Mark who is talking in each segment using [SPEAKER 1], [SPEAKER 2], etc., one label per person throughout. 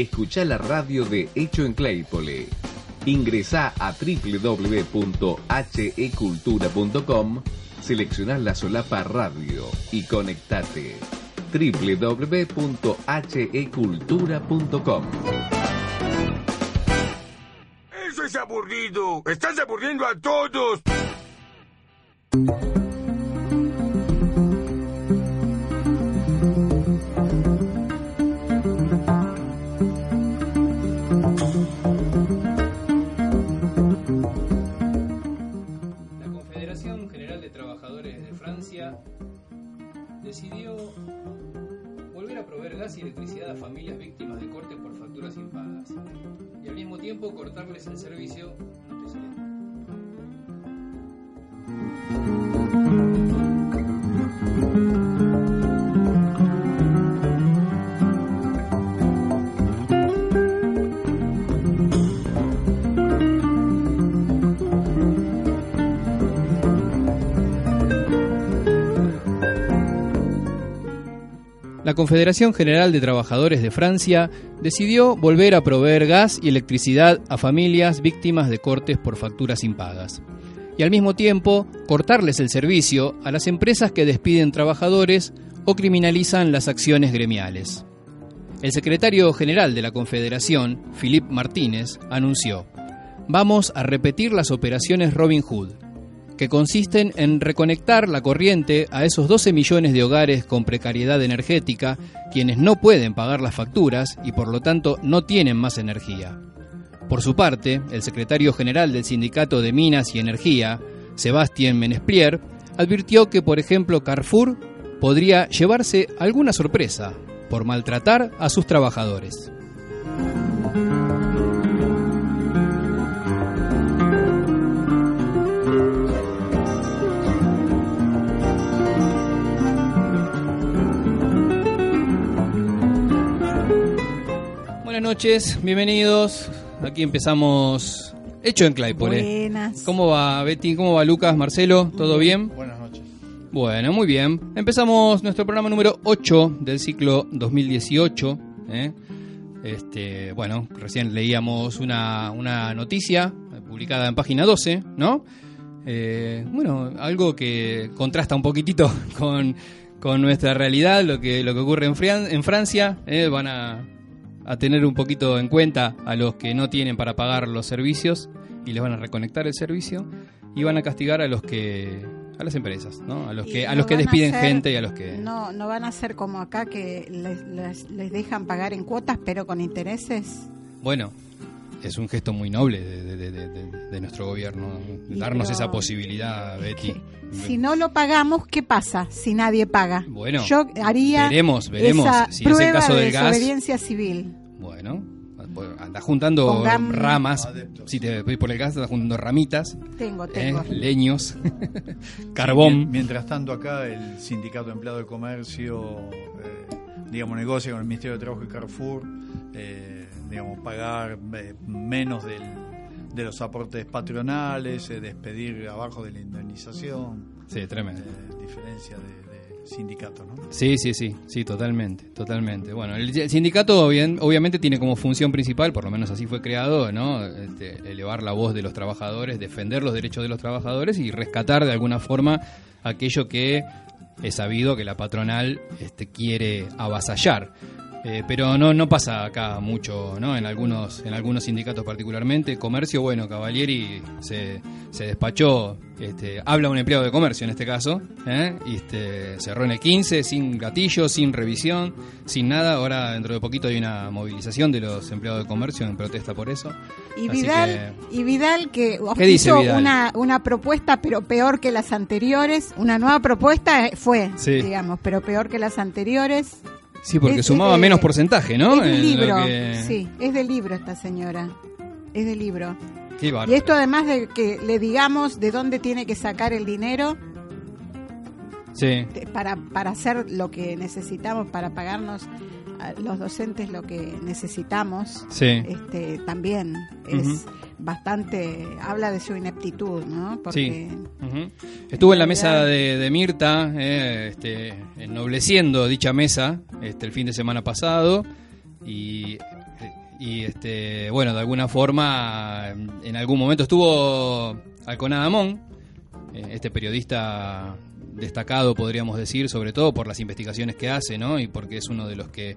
[SPEAKER 1] Escucha la radio de Hecho en Claypole. Ingresa a www.hecultura.com, selecciona la solapa radio y conectate www.hecultura.com.
[SPEAKER 2] Eso es aburrido. Estás aburriendo a todos.
[SPEAKER 3] Decidió volver a proveer gas y electricidad a familias víctimas de cortes por facturas impagas y al mismo tiempo cortarles el servicio. La Confederación General de Trabajadores de Francia decidió volver a proveer gas y electricidad a familias víctimas de cortes por facturas impagas. Y al mismo tiempo cortarles el servicio a las empresas que despiden trabajadores o criminalizan las acciones gremiales. El secretario general de la Confederación, Philippe Martínez, anunció, Vamos a repetir las operaciones Robin Hood, que consisten en reconectar la corriente a esos 12 millones de hogares con precariedad energética, quienes no pueden pagar las facturas y por lo tanto no tienen más energía. Por su parte, el secretario general del Sindicato de Minas y Energía, Sebastien Menesplier, advirtió que, por ejemplo, Carrefour podría llevarse alguna sorpresa por maltratar a sus trabajadores. Buenas noches, bienvenidos. Aquí empezamos Hecho en Claypole.
[SPEAKER 4] Buenas.
[SPEAKER 3] ¿Cómo va Betty? ¿Cómo va Lucas? Marcelo? ¿Todo bien?
[SPEAKER 5] Buenas noches.
[SPEAKER 3] Bueno, muy bien. Empezamos nuestro programa número 8 del ciclo 2018. ¿eh? Este, bueno, recién leíamos una, una noticia publicada en página 12, ¿no? Eh, bueno, algo que contrasta un poquitito con, con nuestra realidad, lo que, lo que ocurre en, Fran- en Francia. ¿eh? Van a, a tener un poquito en cuenta a los que no tienen para pagar los servicios y les van a reconectar el servicio y van a castigar a los que a las empresas, ¿no? A los que a los que despiden
[SPEAKER 4] ser-
[SPEAKER 3] gente y a los que
[SPEAKER 4] No, no van a ser como acá que les, les- les dejan pagar en cuotas, pero con intereses.
[SPEAKER 3] bueno, es un gesto muy noble de, de- de- de- de nuestro gobierno
[SPEAKER 4] Y
[SPEAKER 3] darnos
[SPEAKER 4] pero-
[SPEAKER 3] esa posibilidad, Betty.
[SPEAKER 4] Si no lo pagamos, ¿qué pasa si nadie paga?
[SPEAKER 3] Bueno,
[SPEAKER 4] Yo haría
[SPEAKER 3] veremos, veremos
[SPEAKER 4] esa
[SPEAKER 3] si es el
[SPEAKER 4] prueba
[SPEAKER 3] caso
[SPEAKER 4] de
[SPEAKER 3] del gas.
[SPEAKER 4] desobediencia civil.
[SPEAKER 3] Bueno, anda juntando
[SPEAKER 4] Pongan-
[SPEAKER 3] ramas.
[SPEAKER 5] Adeptos.
[SPEAKER 3] Si te voy por el gas, anda juntando ramitas,
[SPEAKER 4] Tengo,
[SPEAKER 3] ¿eh?
[SPEAKER 4] tengo.
[SPEAKER 3] leños, carbón.
[SPEAKER 5] Mientras tanto acá el Sindicato de Empleado de Comercio, eh, digamos, negocia con el Ministerio de Trabajo y Carrefour, eh, digamos, pagar eh, menos del, de los aportes patronales, eh, despedir abajo de la indemnización,
[SPEAKER 3] Sí, tremendo.
[SPEAKER 5] eh, diferencia de, de sindicato, ¿no?
[SPEAKER 3] Sí, sí, sí, sí, totalmente, totalmente. Bueno, el, el sindicato bien, obviamente tiene como función principal, por lo menos así fue creado, ¿no? Este, elevar la voz de los trabajadores, defender los derechos de los trabajadores y rescatar de alguna forma aquello que es sabido que la patronal este, quiere avasallar. Eh, pero no, no pasa acá mucho, ¿no? En algunos, en algunos sindicatos particularmente. Comercio, bueno, Cavalieri se, se despachó, este, habla un empleado de comercio en este caso, ¿eh? y este, cerró en el 15, sin gatillo, sin revisión, sin nada. Ahora, dentro de poquito, hay una movilización de los empleados de comercio en protesta por eso.
[SPEAKER 4] Y
[SPEAKER 3] Así
[SPEAKER 4] Vidal, y Vidal que
[SPEAKER 3] ¿Qué dice
[SPEAKER 4] hizo
[SPEAKER 3] Vidal?
[SPEAKER 4] Una, una propuesta, pero peor que las anteriores. Una nueva propuesta eh, fue,
[SPEAKER 3] Sí.
[SPEAKER 4] digamos, pero peor que las anteriores.
[SPEAKER 3] Sí, porque
[SPEAKER 4] Es-
[SPEAKER 3] sumaba
[SPEAKER 4] es de-
[SPEAKER 3] menos porcentaje, ¿no?
[SPEAKER 4] es del libro.
[SPEAKER 3] que-
[SPEAKER 4] Sí, es del libro esta señora. Es del libro.
[SPEAKER 3] Qué.
[SPEAKER 4] Y esto además de que le digamos de dónde tiene que sacar el dinero
[SPEAKER 3] Sí.
[SPEAKER 4] para, para hacer lo que necesitamos, para pagarnos los docentes lo que necesitamos,
[SPEAKER 3] Sí.
[SPEAKER 4] este, también es bastante, habla de su ineptitud, ¿no? Porque.
[SPEAKER 3] Estuvo en la mesa de, de Mirta, eh, este, ennobleciendo dicha mesa este, el fin de semana pasado. y, y este, bueno, de alguna forma, en algún momento estuvo Alconada Amón, eh, este periodista destacado, podríamos decir, sobre todo por las investigaciones que hace, ¿no? Y porque es uno de los que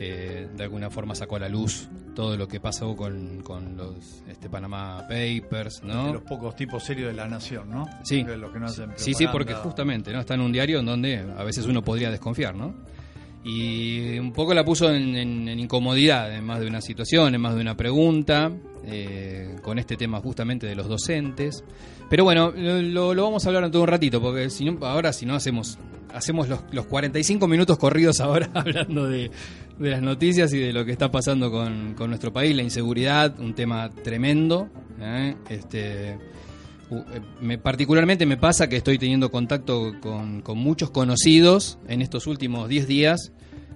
[SPEAKER 3] eh, de alguna forma sacó a la luz todo lo que pasó con, con los este, Panama Papers, ¿no?
[SPEAKER 5] De los pocos tipos serios de la nación, ¿no?
[SPEAKER 3] Sí.
[SPEAKER 5] De los que no hacen
[SPEAKER 3] Sí, sí, porque justamente, ¿no? Está en un diario en donde a veces uno podría desconfiar, ¿no? Y un poco la puso en, en- incomodidad en más de una situación, en más de una pregunta, eh, con este tema justamente de los docentes. Pero bueno, lo, vamos a hablar en todo un ratito, porque si no, ahora si no hacemos hacemos los, los 45 minutos corridos ahora hablando de, las noticias y de lo que está pasando con, con nuestro país, la inseguridad, un tema tremendo. ¿eh? Este, me, particularmente me pasa que estoy teniendo contacto con, con muchos conocidos en estos últimos 10 días,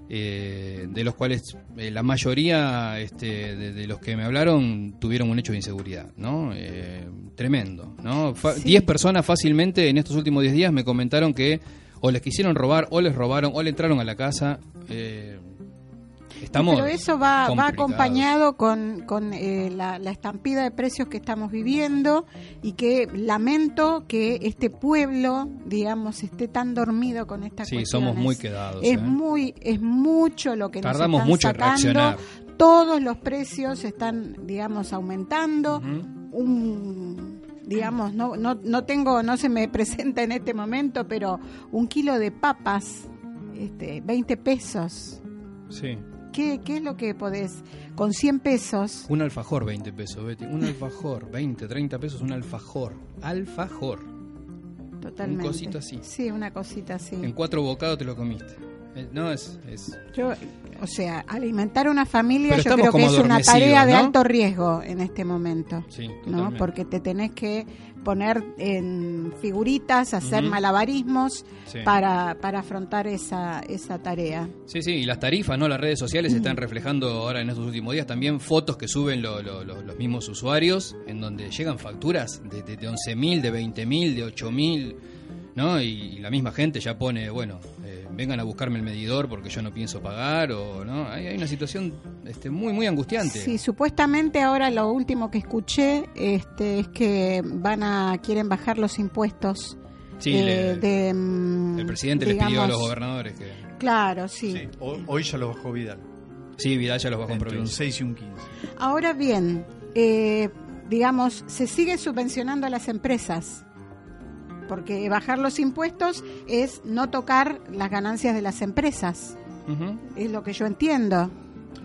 [SPEAKER 3] eh, de los cuales eh, la mayoría este, de, de los que me hablaron tuvieron un hecho de inseguridad, ¿no? Eh, tremendo, ¿no? Fa-
[SPEAKER 4] Sí.
[SPEAKER 3] 10 personas fácilmente en estos últimos 10 días me comentaron que o les quisieron robar, o les robaron, o le entraron a la casa. Estamos
[SPEAKER 4] Pero eso va, va acompañado con, con eh, la, la estampida de precios que estamos viviendo y que lamento que este pueblo, digamos, esté tan dormido con estas
[SPEAKER 3] Sí,
[SPEAKER 4] cuestiones.
[SPEAKER 3] somos muy quedados.
[SPEAKER 4] Es
[SPEAKER 3] ¿eh?
[SPEAKER 4] muy, es mucho lo que
[SPEAKER 3] Tardamos
[SPEAKER 4] nos están
[SPEAKER 3] mucho en
[SPEAKER 4] sacando.
[SPEAKER 3] reaccionar.
[SPEAKER 4] Todos los precios están, digamos, aumentando. Un, digamos, no, no, no tengo, no se me presenta en este momento, pero un kilo de papas, este, 20 pesos.
[SPEAKER 3] Sí.
[SPEAKER 4] ¿Qué, ¿Qué es lo que podés? Con 100 pesos.
[SPEAKER 3] Un alfajor, 20 pesos, Betty. Un alfajor, 20, 30 pesos, un alfajor. Alfajor.
[SPEAKER 4] Totalmente.
[SPEAKER 3] cosito así.
[SPEAKER 4] Sí, una cosita así.
[SPEAKER 3] En cuatro bocados te lo comiste. No, es. es
[SPEAKER 4] Yo, o sea, alimentar una familia
[SPEAKER 3] Pero
[SPEAKER 4] yo creo que es una tarea de
[SPEAKER 3] ¿no?
[SPEAKER 4] alto riesgo en este momento.
[SPEAKER 3] sí,
[SPEAKER 4] ¿no? Porque te tenés que poner en figuritas, hacer malabarismos
[SPEAKER 3] Sí.
[SPEAKER 4] para, para afrontar esa, esa tarea.
[SPEAKER 3] Sí, sí, y las tarifas, ¿no? Las redes sociales están reflejando ahora en estos últimos días también fotos que suben lo- lo- lo- los mismos usuarios, en donde llegan facturas de, de, de 11.000, de 20.000, de 8.000, ¿no? Y, y la misma gente ya pone, bueno, eh, vengan a buscarme el medidor porque yo no pienso pagar, o, ¿no? Hay, hay una situación este, muy, muy angustiante.
[SPEAKER 4] Sí, supuestamente ahora lo último que escuché este, es que van a quieren bajar los impuestos.
[SPEAKER 3] Sí,
[SPEAKER 4] eh,
[SPEAKER 3] le-
[SPEAKER 4] de,
[SPEAKER 3] el presidente les pidió a los gobernadores que...
[SPEAKER 4] Claro, sí.
[SPEAKER 5] Sí, ho- hoy ya lo bajó Vidal.
[SPEAKER 3] Sí, Vidal ya los bajó en
[SPEAKER 5] Entre un
[SPEAKER 3] provincia.
[SPEAKER 5] 6 y un 15.
[SPEAKER 4] Ahora bien, eh, digamos, se sigue subvencionando a las empresas, porque bajar los impuestos es no tocar las ganancias de las empresas,
[SPEAKER 3] Ujú.
[SPEAKER 4] es lo que yo entiendo.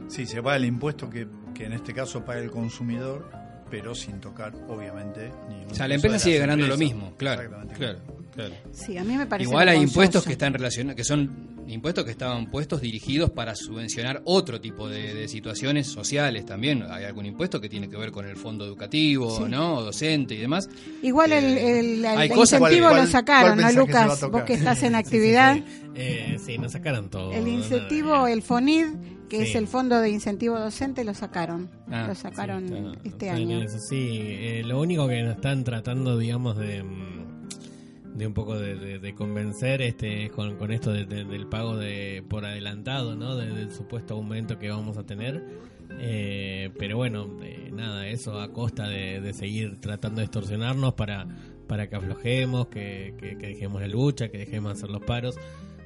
[SPEAKER 5] Sí, se paga el impuesto que, que en este caso paga el consumidor, pero sin tocar, obviamente, ningún
[SPEAKER 3] O sea, la empresa sigue ganando lo mismo, claro,
[SPEAKER 5] Exactamente.
[SPEAKER 3] claro, claro.
[SPEAKER 4] Sí, a mí me parece
[SPEAKER 3] Igual hay impuestos que están relacionados, que son impuestos que estaban puestos dirigidos para subvencionar otro tipo de, de situaciones sociales también. Hay algún impuesto que tiene que ver con el fondo educativo,
[SPEAKER 4] Sí.
[SPEAKER 3] ¿no? Docente y demás.
[SPEAKER 4] Igual el,
[SPEAKER 3] Eh,
[SPEAKER 4] el- el
[SPEAKER 3] hay cosas-
[SPEAKER 4] incentivo
[SPEAKER 5] ¿Cuál-
[SPEAKER 4] lo sacaron, ¿no,
[SPEAKER 5] que
[SPEAKER 4] Lucas? Vos que estás en
[SPEAKER 6] Sí, sí,
[SPEAKER 4] actividad.
[SPEAKER 6] Sí, Eh, sí, nos sacaron todo.
[SPEAKER 4] El
[SPEAKER 6] ¿no?
[SPEAKER 4] incentivo, el FONID, que es el Fondo de Incentivo Docente, lo sacaron.
[SPEAKER 3] Ah,
[SPEAKER 4] lo sacaron
[SPEAKER 6] Sí, está-
[SPEAKER 4] este año.
[SPEAKER 6] eso, sí, Eh, lo único que nos están tratando, digamos, de, mm, de un poco de, de- convencer este es con, con esto de- de- del pago de por adelantado, ¿no? De- del supuesto aumento que vamos a tener. Eh, pero bueno, eh, nada, eso a costa de, seguir tratando de extorsionarnos para, para que aflojemos, que, que- dejemos la lucha, que dejemos de hacer los paros.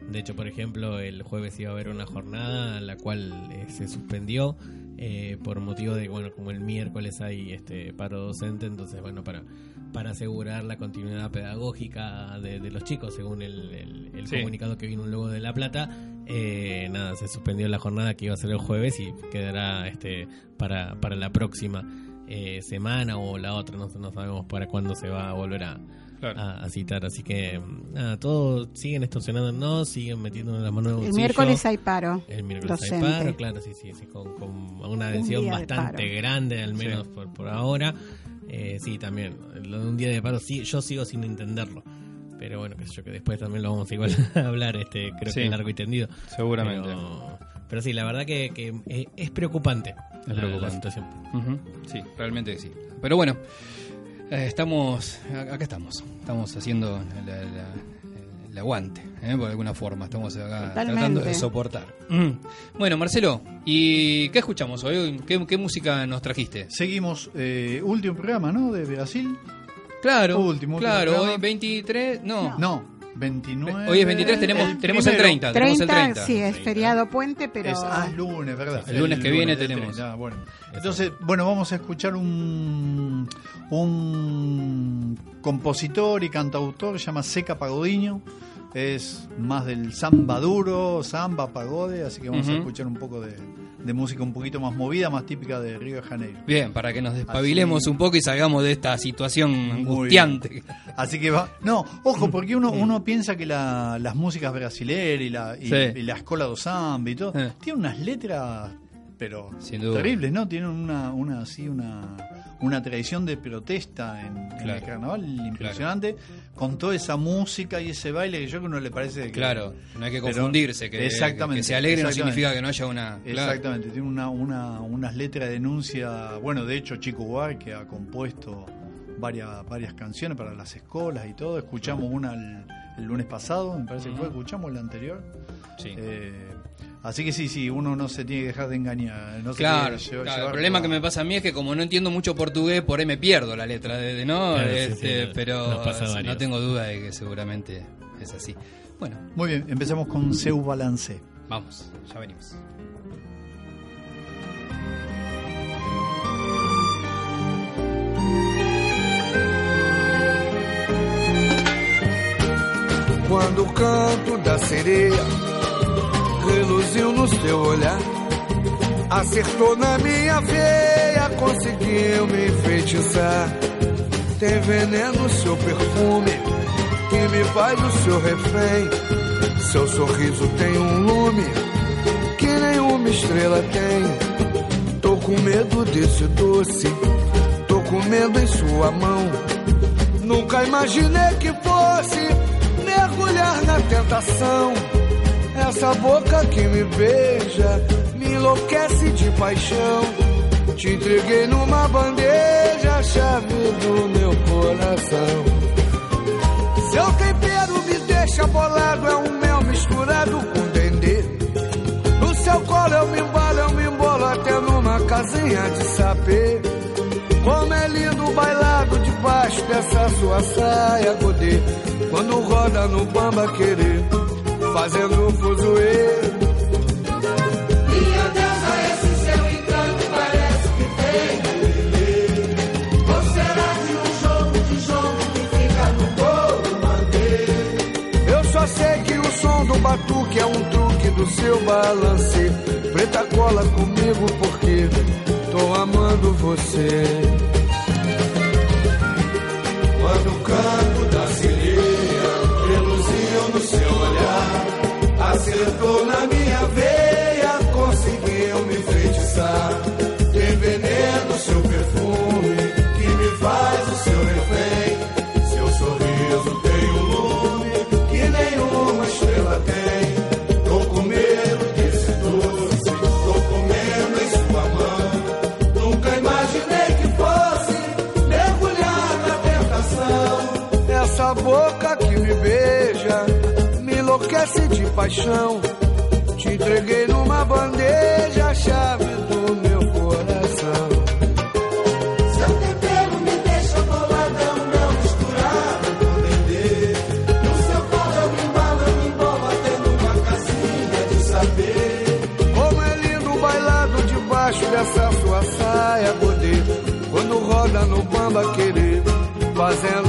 [SPEAKER 6] De hecho, por ejemplo, el jueves iba a haber una jornada la cual eh, se suspendió eh, por motivo de, bueno, como el miércoles hay este paro docente, entonces, bueno, para, para asegurar la continuidad pedagógica de, de los chicos, según el, el- el
[SPEAKER 3] Sí.
[SPEAKER 6] comunicado que vino luego de La Plata, eh, nada, se suspendió la jornada que iba a ser el jueves y quedará este para, para la próxima eh, semana o la otra, no, no sabemos para cuándo se va a volver a,
[SPEAKER 3] Claro.
[SPEAKER 6] a, a citar. Así que, nada, todos siguen extorsionándonos, siguen metiéndonos las manos en el
[SPEAKER 4] El miércoles hay paro.
[SPEAKER 6] El miércoles hay
[SPEAKER 4] docente.
[SPEAKER 6] paro, claro, sí, sí, sí, con, con una adhesión bastante grande, al menos por, por ahora. Eh, sí, también, lo de un día de paro, sí, yo sigo sin entenderlo. Pero bueno, qué sé yo, que después también lo vamos a igual a hablar, este, creo
[SPEAKER 3] Sí.
[SPEAKER 6] que largo y tendido.
[SPEAKER 3] Seguramente.
[SPEAKER 6] Pero, pero sí, la verdad que, que, eh, es preocupante, la- la,
[SPEAKER 3] preocupante.
[SPEAKER 6] situación.
[SPEAKER 3] Ujú. Sí, realmente sí. Pero bueno, eh, estamos, acá estamos. Estamos haciendo la, la- le aguante, ¿eh? por alguna forma. Estamos acá
[SPEAKER 4] Totalmente.
[SPEAKER 3] tratando de soportar. Mm. Bueno, Marcelo, ¿y qué escuchamos hoy? ¿Qué, qué música nos trajiste?
[SPEAKER 5] Seguimos, eh, último programa, ¿no? De Brasil.
[SPEAKER 3] Claro,
[SPEAKER 5] Último, último
[SPEAKER 3] claro,
[SPEAKER 5] programa.
[SPEAKER 3] hoy 23, no.
[SPEAKER 5] No, 29.
[SPEAKER 3] Hoy es 23, tenemos,
[SPEAKER 5] el
[SPEAKER 3] tenemos el
[SPEAKER 5] primero.
[SPEAKER 3] 30, tenemos el
[SPEAKER 4] 30,
[SPEAKER 3] 30.
[SPEAKER 4] sí, es feriado puente, pero...
[SPEAKER 5] Es, ah, es lunes, ¿verdad?
[SPEAKER 3] El lunes que viene tenemos.
[SPEAKER 5] 30, bueno. Entonces, bueno, vamos a escuchar un, un compositor y cantautor, se llama Seca Pagodiño. Es más del samba duro, samba, pagode, así que vamos a escuchar un poco de, de música un poquito más movida, más típica de Río de Janeiro.
[SPEAKER 3] Bien, para que nos despabilemos
[SPEAKER 5] Así.
[SPEAKER 3] un poco y salgamos de esta situación angustiante.
[SPEAKER 5] Así que va. No, ojo, porque uno, uno piensa que la- las músicas brasileras y la, y,
[SPEAKER 3] Sí.
[SPEAKER 5] y la escola do samba y todo,
[SPEAKER 3] Eh.
[SPEAKER 5] tienen unas letras, pero terribles, ¿no? Tienen una, una así, una, una tradición de protesta en, en
[SPEAKER 3] Claro.
[SPEAKER 5] el carnaval impresionante, con toda esa música y ese baile que yo creo que uno le parece que.
[SPEAKER 3] Claro, no hay que confundirse, que,
[SPEAKER 5] Exactamente,
[SPEAKER 3] que se alegre no significa que no haya una... claro.
[SPEAKER 5] Exactamente, tiene una, una, unas letras de denuncia. Bueno, de hecho, Chico Buar, que ha compuesto varias, varias canciones para las escuelas y todo. Escuchamos una el, el lunes pasado, me parece que fue, escuchamos la anterior.
[SPEAKER 3] Sí.
[SPEAKER 5] Eh, así que sí, sí, uno no se tiene que dejar de engañar. No se
[SPEAKER 3] Claro,
[SPEAKER 5] tiene que llevar-
[SPEAKER 3] claro, el problema que me pasa a mí es que como no entiendo mucho portugués, por ahí me pierdo la letra, de, de- ¿no?
[SPEAKER 6] Claro, sí,
[SPEAKER 3] Este,
[SPEAKER 6] sí,
[SPEAKER 3] pero no tengo duda de que seguramente es así. Bueno,
[SPEAKER 5] Muy bien, empezamos con Seu Balance.
[SPEAKER 3] vamos, ya venimos.
[SPEAKER 7] Quando o canto da sereia reluziu no seu olhar, acertou na minha veia, conseguiu me enfeitiçar. Tem veneno no seu perfume que me faz o seu refém. Seu sorriso tem um lume que nenhuma estrela tem. Tô com medo desse doce, tô comendo em sua mão. Nunca imaginei que fosse mergulhar na tentação. Essa boca que me beija me enlouquece de paixão. Te entreguei numa bandeja a chave do meu coração. Seu tempero me deixa bolado, é um mel misturado com dendê. No seu colo eu me embalo, eu me embolo até numa casinha de sapê. Como é lindo o bailado debaixo dessa sua saia godê. Quando roda no bamba querer, fazendo fuzuê. Minha deusa, esse seu encanto parece que tem. Ou será de um jogo de jogo que fica no bolo Eu só sei que o som do batuque é um truque do seu balance. Preta cola comigo porque tô amando você. Quando o canto da you go. Paixão. Te entreguei numa bandeja a chave do meu coração. Seu tempero me deixa um mel misturado com dendê. No seu colo eu me embalo, eu me embolo até numa casinha de saber. Como é lindo o bailado debaixo dessa sua saia godê. Quando roda no bamba querer, fazendo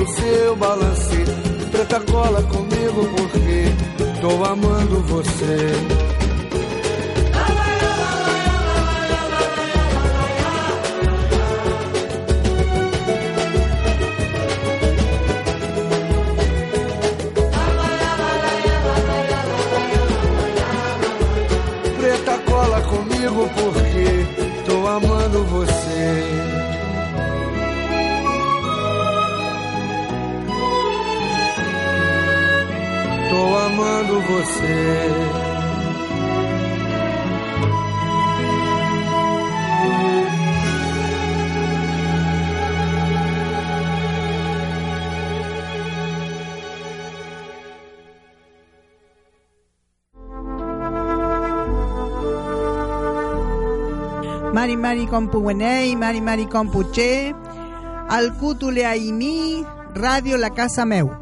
[SPEAKER 7] do seu balance. Preta cola comigo porque tô amando você. Amando você.
[SPEAKER 8] Mari Mari Compuguenei, Mari Mari Compuche, Alcutule Aimi, Radio La Casa Meu.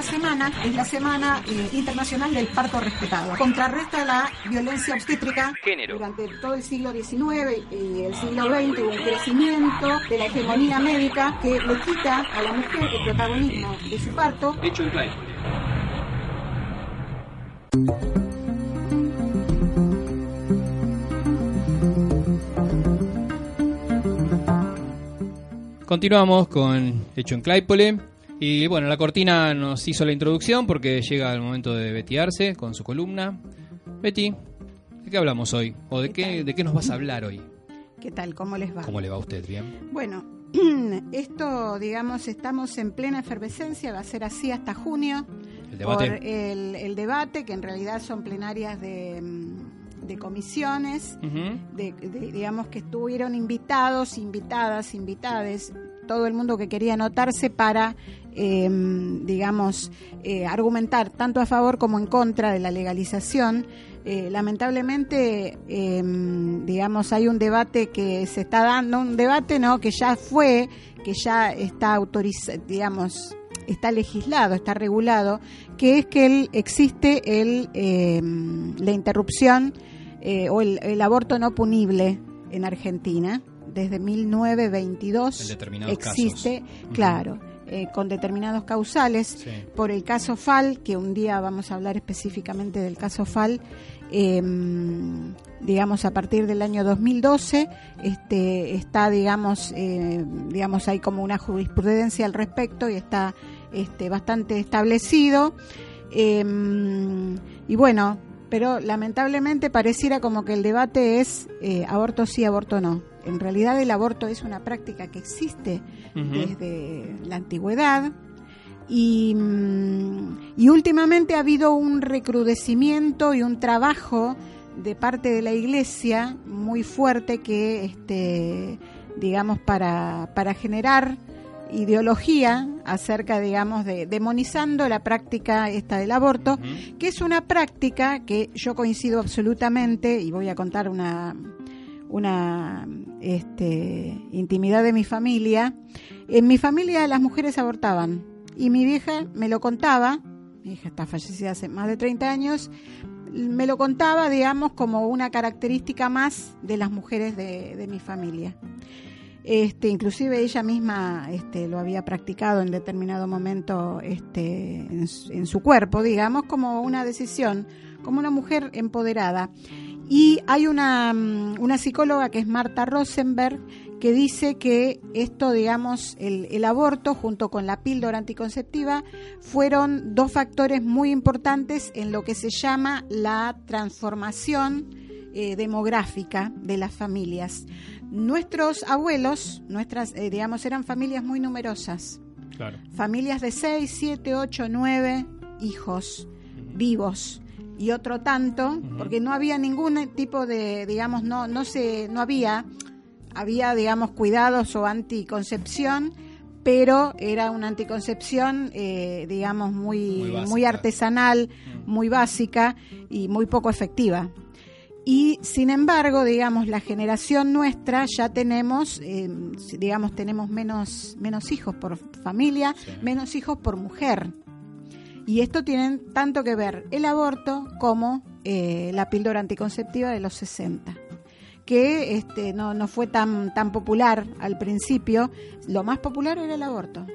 [SPEAKER 4] Esta semana es la Semana eh, Internacional del Parto Respetado. Contrarresta la violencia obstétrica.
[SPEAKER 1] Género.
[SPEAKER 4] Durante todo el siglo XIX y el siglo XX hubo un crecimiento de la hegemonía médica que le quita a la mujer el protagonismo de su parto.
[SPEAKER 1] Hecho en Claypole.
[SPEAKER 3] Continuamos con Hecho en Claypole. Y bueno, la cortina nos hizo la introducción porque llega el momento de Betty Arce con su columna. Betty, ¿de qué hablamos hoy? ¿O de qué, de qué nos vas a hablar hoy?
[SPEAKER 4] ¿Qué tal? ¿Cómo les va?
[SPEAKER 3] ¿Cómo le va a usted? ¿Bien?
[SPEAKER 4] Bueno, esto, digamos, estamos en plena efervescencia, va a ser así hasta junio.
[SPEAKER 3] El debate.
[SPEAKER 4] Por el, el debate, que en realidad son plenarias de, mm, de comisiones,
[SPEAKER 3] Ujú.
[SPEAKER 4] de, de- digamos que estuvieron invitados, invitadas, invitades, todo el mundo que quería anotarse para, eh, digamos, eh, argumentar tanto a favor como en contra de la legalización. Eh, lamentablemente, eh, digamos, hay un debate que se está dando, un debate no que ya fue, que ya está autorizado, digamos, está legislado, está regulado, que es que el- existe el, eh, la interrupción eh, o el aborto no punible en Argentina. Desde 1922
[SPEAKER 3] En determinados
[SPEAKER 4] existe,
[SPEAKER 3] casos.
[SPEAKER 4] claro, eh, con determinados causales.
[SPEAKER 3] Sí.
[SPEAKER 4] Por el caso FAL, que un día vamos a hablar específicamente del caso FAL, eh, digamos a partir del año 2012 este está digamos eh, digamos hay como una jurisprudencia al respecto y está este bastante establecido Eh, y bueno pero lamentablemente pareciera como que el debate es eh, aborto sí aborto no en realidad el aborto es una práctica que existe desde la antigüedad y, mm, y últimamente ha habido un recrudecimiento y un trabajo de parte de la iglesia muy fuerte que este digamos para, para generar ideología acerca digamos de demonizando la práctica esta del aborto que es una práctica que yo coincido absolutamente y voy a contar una una este, intimidad de mi familia. En mi familia las mujeres abortaban y mi vieja me lo contaba, mi hija está fallecida hace más de 30 años, me lo contaba, digamos, como una característica más de las mujeres de, de mi familia. Este, inclusive ella misma este, lo había practicado en determinado momento este, en, su- en su cuerpo, digamos, como una decisión, como una mujer empoderada. Y hay una, mm, una psicóloga que es Marta Rosenberg que dice que esto, digamos, el, el aborto junto con la píldora anticonceptiva fueron dos factores muy importantes en lo que se llama la transformación eh, demográfica de las familias. Nuestros abuelos, nuestras, eh, digamos, eran familias muy numerosas,
[SPEAKER 3] Claro.
[SPEAKER 4] familias de 6, 7, 8, 9 hijos vivos y otro tanto, porque no había ningún tipo de, digamos, no, no se, no había, había, digamos, cuidados o anticoncepción, pero era una anticoncepción, eh, digamos, muy,
[SPEAKER 3] Muy
[SPEAKER 4] artesanal, muy básica y muy poco efectiva. Y sin embargo, digamos, la generación nuestra ya tenemos, eh, digamos, tenemos menos, menos hijos por familia,
[SPEAKER 3] Sí.
[SPEAKER 4] menos hijos por mujer. Y esto tiene tanto que ver el aborto como eh, la píldora anticonceptiva de los 60 que este, no, no fue tan, tan popular al principio. Lo más popular era el aborto.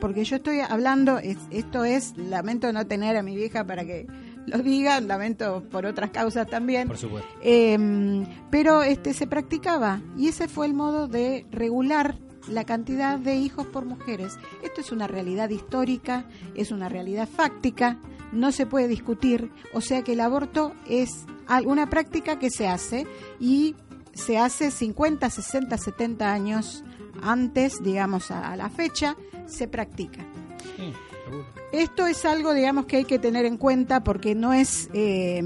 [SPEAKER 4] Porque yo estoy hablando, es- esto es, lamento no tener a mi vieja para que lo diga, lamento por otras causas también.
[SPEAKER 3] Por supuesto.
[SPEAKER 4] Eh, pero este se practicaba y ese fue el modo de regular la cantidad de hijos por mujeres. Esto es una realidad histórica, es una realidad fáctica, no se puede discutir, o sea que el aborto es una práctica que se hace y se hace 50, 60, 70 años antes, digamos, a, la fecha, se practica.
[SPEAKER 3] Sí.
[SPEAKER 4] Esto es algo, digamos, que hay que tener en cuenta porque no es... eh,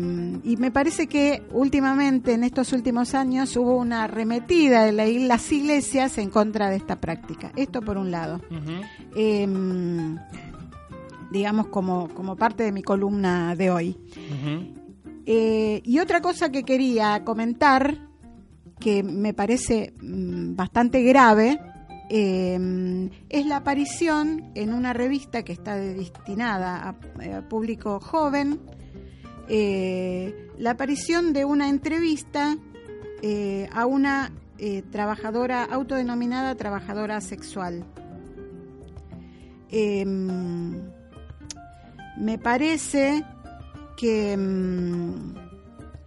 [SPEAKER 4] y me parece que últimamente, en estos últimos años, hubo una arremetida de la- las iglesias en contra de esta práctica. Esto por un lado. Eh, digamos, como, como parte de mi columna de hoy. Eh, y otra cosa que quería comentar, que me parece mm, bastante grave, eh, es la aparición en una revista que está destinada a, a público joven, eh, la aparición de una entrevista eh, a una eh, trabajadora autodenominada trabajadora sexual. Em, me parece que,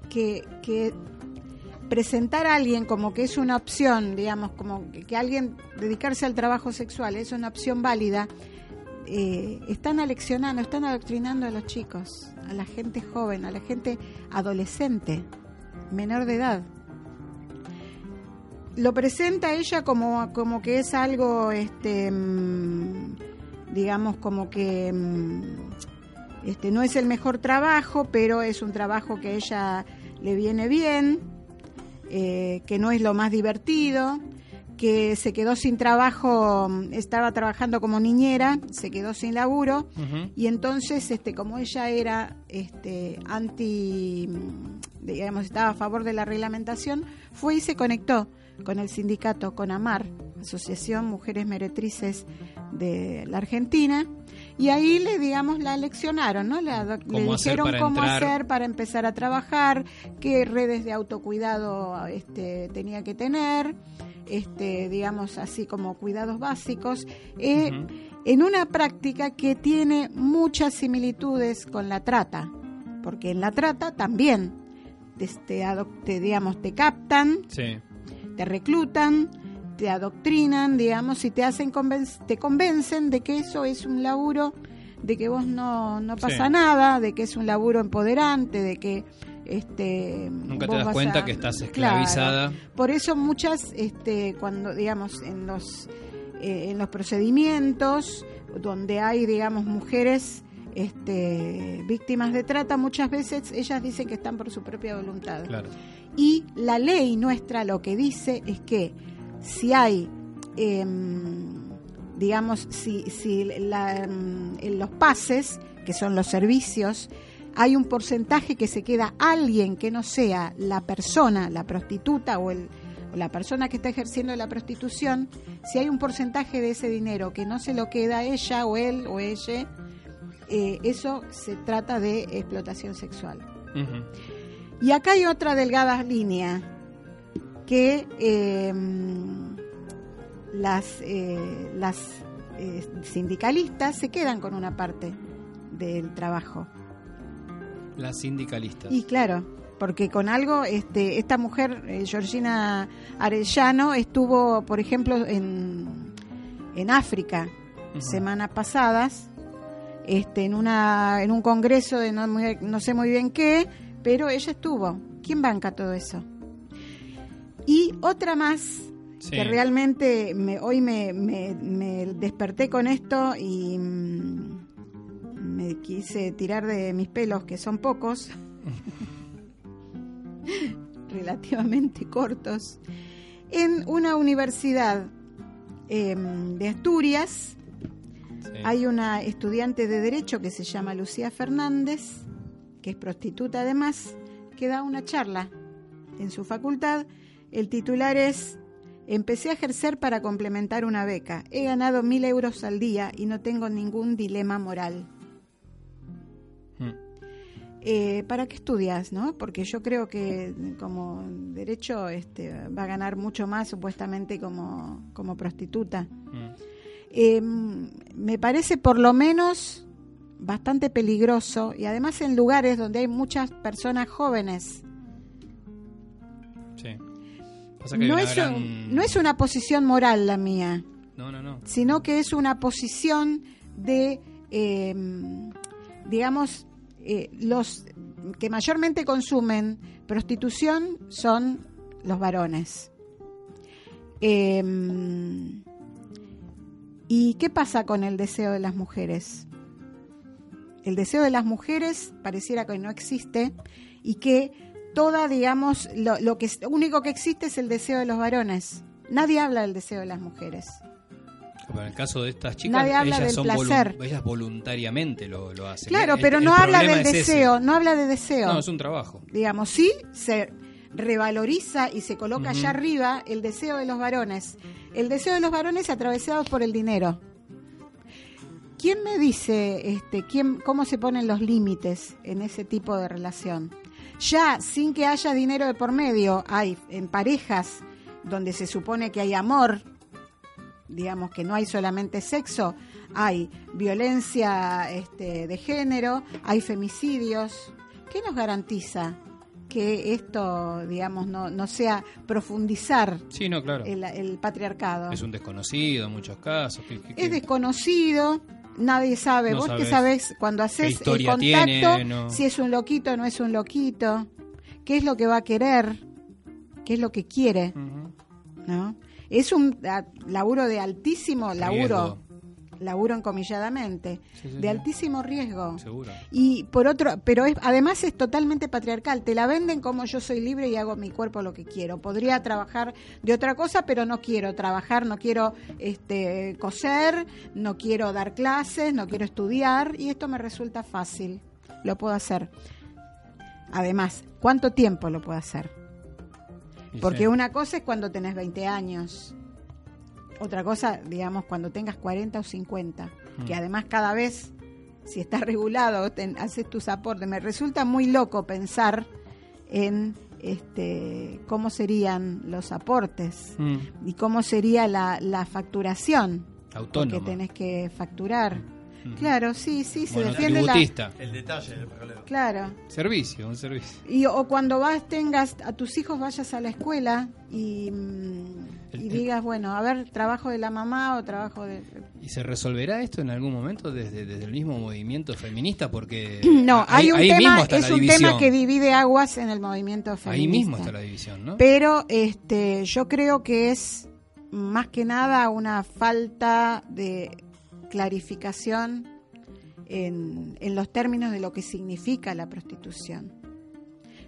[SPEAKER 4] que, que presentar a alguien como que es una opción, digamos, como que, alguien dedicarse al trabajo sexual es una opción válida, eh, están aleccionando, están adoctrinando a los chicos, a la gente joven, a la gente adolescente, menor de edad. Lo presenta ella como, como que es algo, este, mm, digamos, como que mm, este, no es el mejor trabajo, pero es un trabajo que ella le viene bien, eh, que no es lo más divertido, que se quedó sin trabajo, estaba trabajando como niñera, se quedó sin laburo y entonces este como ella era este anti digamos estaba a favor de la reglamentación, fue y se conectó con el sindicato con AMAR, Asociación Mujeres Meretrices de la Argentina, y ahí le digamos la leccionaron, ¿no? Le
[SPEAKER 3] hacer
[SPEAKER 4] dijeron cómo
[SPEAKER 3] entrar.
[SPEAKER 4] hacer para empezar a trabajar, qué redes de autocuidado este, tenía que tener, este, digamos así como cuidados básicos, eh, en una práctica que tiene muchas similitudes con la trata, porque en la trata también te, te adoc- te, digamos, te captan,
[SPEAKER 3] Sí.
[SPEAKER 4] te reclutan, te adoctrinan, digamos, y te hacen conven- te convencen de que eso es un laburo, de que vos no, no pasa
[SPEAKER 3] Sí.
[SPEAKER 4] nada, de que es un laburo empoderante, de que este
[SPEAKER 3] Nunca te das cuenta
[SPEAKER 4] a-
[SPEAKER 3] que estás
[SPEAKER 4] Claro.
[SPEAKER 3] esclavizada.
[SPEAKER 4] Por eso muchas, este, cuando digamos en los eh, en los procedimientos donde hay, digamos, mujeres este, víctimas de trata, muchas veces ellas dicen que están por su propia voluntad.
[SPEAKER 3] Claro.
[SPEAKER 4] Y la ley nuestra lo que dice es que si hay, em, digamos, si, si la, em, en los pases, que son los servicios, hay un porcentaje que se queda alguien que no sea la persona, la prostituta o, el, la persona que está ejerciendo la prostitución, si hay un porcentaje de ese dinero que no se lo queda ella o él o ella, eh, eso se trata de explotación sexual. Y acá hay otra delgada línea que eh, las, eh, las eh, sindicalistas se quedan con una parte del trabajo.
[SPEAKER 3] Las sindicalistas.
[SPEAKER 4] Y claro, porque con algo, este, esta mujer, eh, Georgina Arellano, estuvo, por ejemplo, en, en África semanas pasadas, este, en una, en un congreso de no sé muy bien qué, pero ella estuvo. ¿Quién banca todo eso? Y otra más
[SPEAKER 3] Sí.
[SPEAKER 4] que realmente me, hoy me, me- me desperté con esto y mm, me quise tirar de mis pelos, que son pocos, relativamente cortos, en una universidad em, de Asturias.
[SPEAKER 3] Sí.
[SPEAKER 4] Hay una estudiante de Derecho que se llama Lucía Fernández, que es prostituta además, que da una charla en su facultad. El titular es Empecé a ejercer para complementar una beca. He ganado mil euros al día y no tengo ningún dilema moral.
[SPEAKER 3] Mm.
[SPEAKER 4] Eh, ¿Para qué estudias, no? Porque yo creo que como derecho este, va a ganar mucho más supuestamente como, como prostituta.
[SPEAKER 3] Mm.
[SPEAKER 4] Eh, me parece por lo menos bastante peligroso y además en lugares donde hay muchas personas jóvenes.
[SPEAKER 3] Pasa que
[SPEAKER 4] No es,
[SPEAKER 3] gran-
[SPEAKER 4] un- no es una posición moral la mía,
[SPEAKER 3] No, no, no.
[SPEAKER 4] sino que es una posición de, eh, digamos, eh, los que mayormente consumen prostitución son los varones. Em, ¿Y qué pasa con el deseo de las mujeres? El deseo de las mujeres pareciera que no existe y que toda, digamos, lo, lo que único que existe es el deseo de los varones. Nadie habla del deseo de las mujeres.
[SPEAKER 3] Pero en el caso de estas chicas,
[SPEAKER 4] Nadie habla
[SPEAKER 3] ellas,
[SPEAKER 4] del
[SPEAKER 3] son
[SPEAKER 4] placer.
[SPEAKER 3] ellas voluntariamente lo, lo hacen.
[SPEAKER 4] Claro,
[SPEAKER 3] El-
[SPEAKER 4] pero no habla del
[SPEAKER 3] es ese.
[SPEAKER 4] deseo, no habla de deseo.
[SPEAKER 3] No, es un trabajo.
[SPEAKER 4] digamos, sí se revaloriza y se coloca allá arriba el deseo de los varones. El deseo de los varones atravesado por el dinero. ¿Quién me dice este, quién, cómo se ponen los límites en ese tipo de relación? Ya sin que haya dinero de por medio, hay en parejas donde se supone que hay amor, digamos que no hay solamente sexo, hay violencia este, de género, hay femicidios. ¿Qué nos garantiza que esto, digamos, no, no sea profundizar
[SPEAKER 3] Sí, no, claro.
[SPEAKER 4] el, el patriarcado?
[SPEAKER 3] Es un desconocido en muchos casos. ¿Qué- qué- qué-
[SPEAKER 4] Es desconocido, nadie sabe.
[SPEAKER 3] No
[SPEAKER 4] Vos que
[SPEAKER 3] sabés
[SPEAKER 4] cuando haces el contacto,
[SPEAKER 3] tiene, no.
[SPEAKER 4] si es un loquito o no es un loquito, qué es lo que va a querer, qué es lo que quiere. ¿no? Es un a- laburo de altísimo laburo,
[SPEAKER 3] Riesgo.
[SPEAKER 4] Laburo encomilladamente,
[SPEAKER 3] Sí, sí,
[SPEAKER 4] de altísimo riesgo.
[SPEAKER 3] Seguro.
[SPEAKER 4] Y por otro, pero es, además es totalmente patriarcal. Te la venden como yo soy libre y hago mi cuerpo lo que quiero. Podría trabajar de otra cosa, pero no quiero trabajar, no quiero este, coser, no quiero dar clases, no quiero estudiar y esto me resulta fácil. Lo puedo hacer. Además, ¿cuánto tiempo lo puedo hacer? Porque una cosa es cuando tenés 20 años. Otra cosa, digamos, cuando tengas 40 o 50. Que
[SPEAKER 3] Mm.
[SPEAKER 4] además cada vez, si está regulado, ten- haces tus aportes. Me resulta muy loco pensar en este cómo serían los aportes
[SPEAKER 3] Mm.
[SPEAKER 4] y cómo sería la, la facturación.
[SPEAKER 3] Autónoma.
[SPEAKER 4] Porque tenés que facturar. Claro, sí, sí, se defiende la...
[SPEAKER 5] El detalle del problema.
[SPEAKER 4] Claro.
[SPEAKER 3] Servicio, un servicio.
[SPEAKER 4] Y, o cuando vas, tengas a tus hijos, vayas a la escuela y,
[SPEAKER 3] El-
[SPEAKER 4] y
[SPEAKER 3] el-
[SPEAKER 4] digas, bueno, a ver, trabajo de la mamá o trabajo de...
[SPEAKER 3] ¿Y se resolverá esto en algún momento desde, desde el mismo movimiento feminista? Porque
[SPEAKER 4] No, hay un
[SPEAKER 3] ahí
[SPEAKER 4] tema,
[SPEAKER 3] mismo está
[SPEAKER 4] es
[SPEAKER 3] la
[SPEAKER 4] un
[SPEAKER 3] división.
[SPEAKER 4] tema que divide aguas en el movimiento feminista.
[SPEAKER 3] Ahí mismo está la división, ¿no?
[SPEAKER 4] Pero este, yo creo que es más que nada una falta de clarificación en, en los términos de lo que significa la prostitución.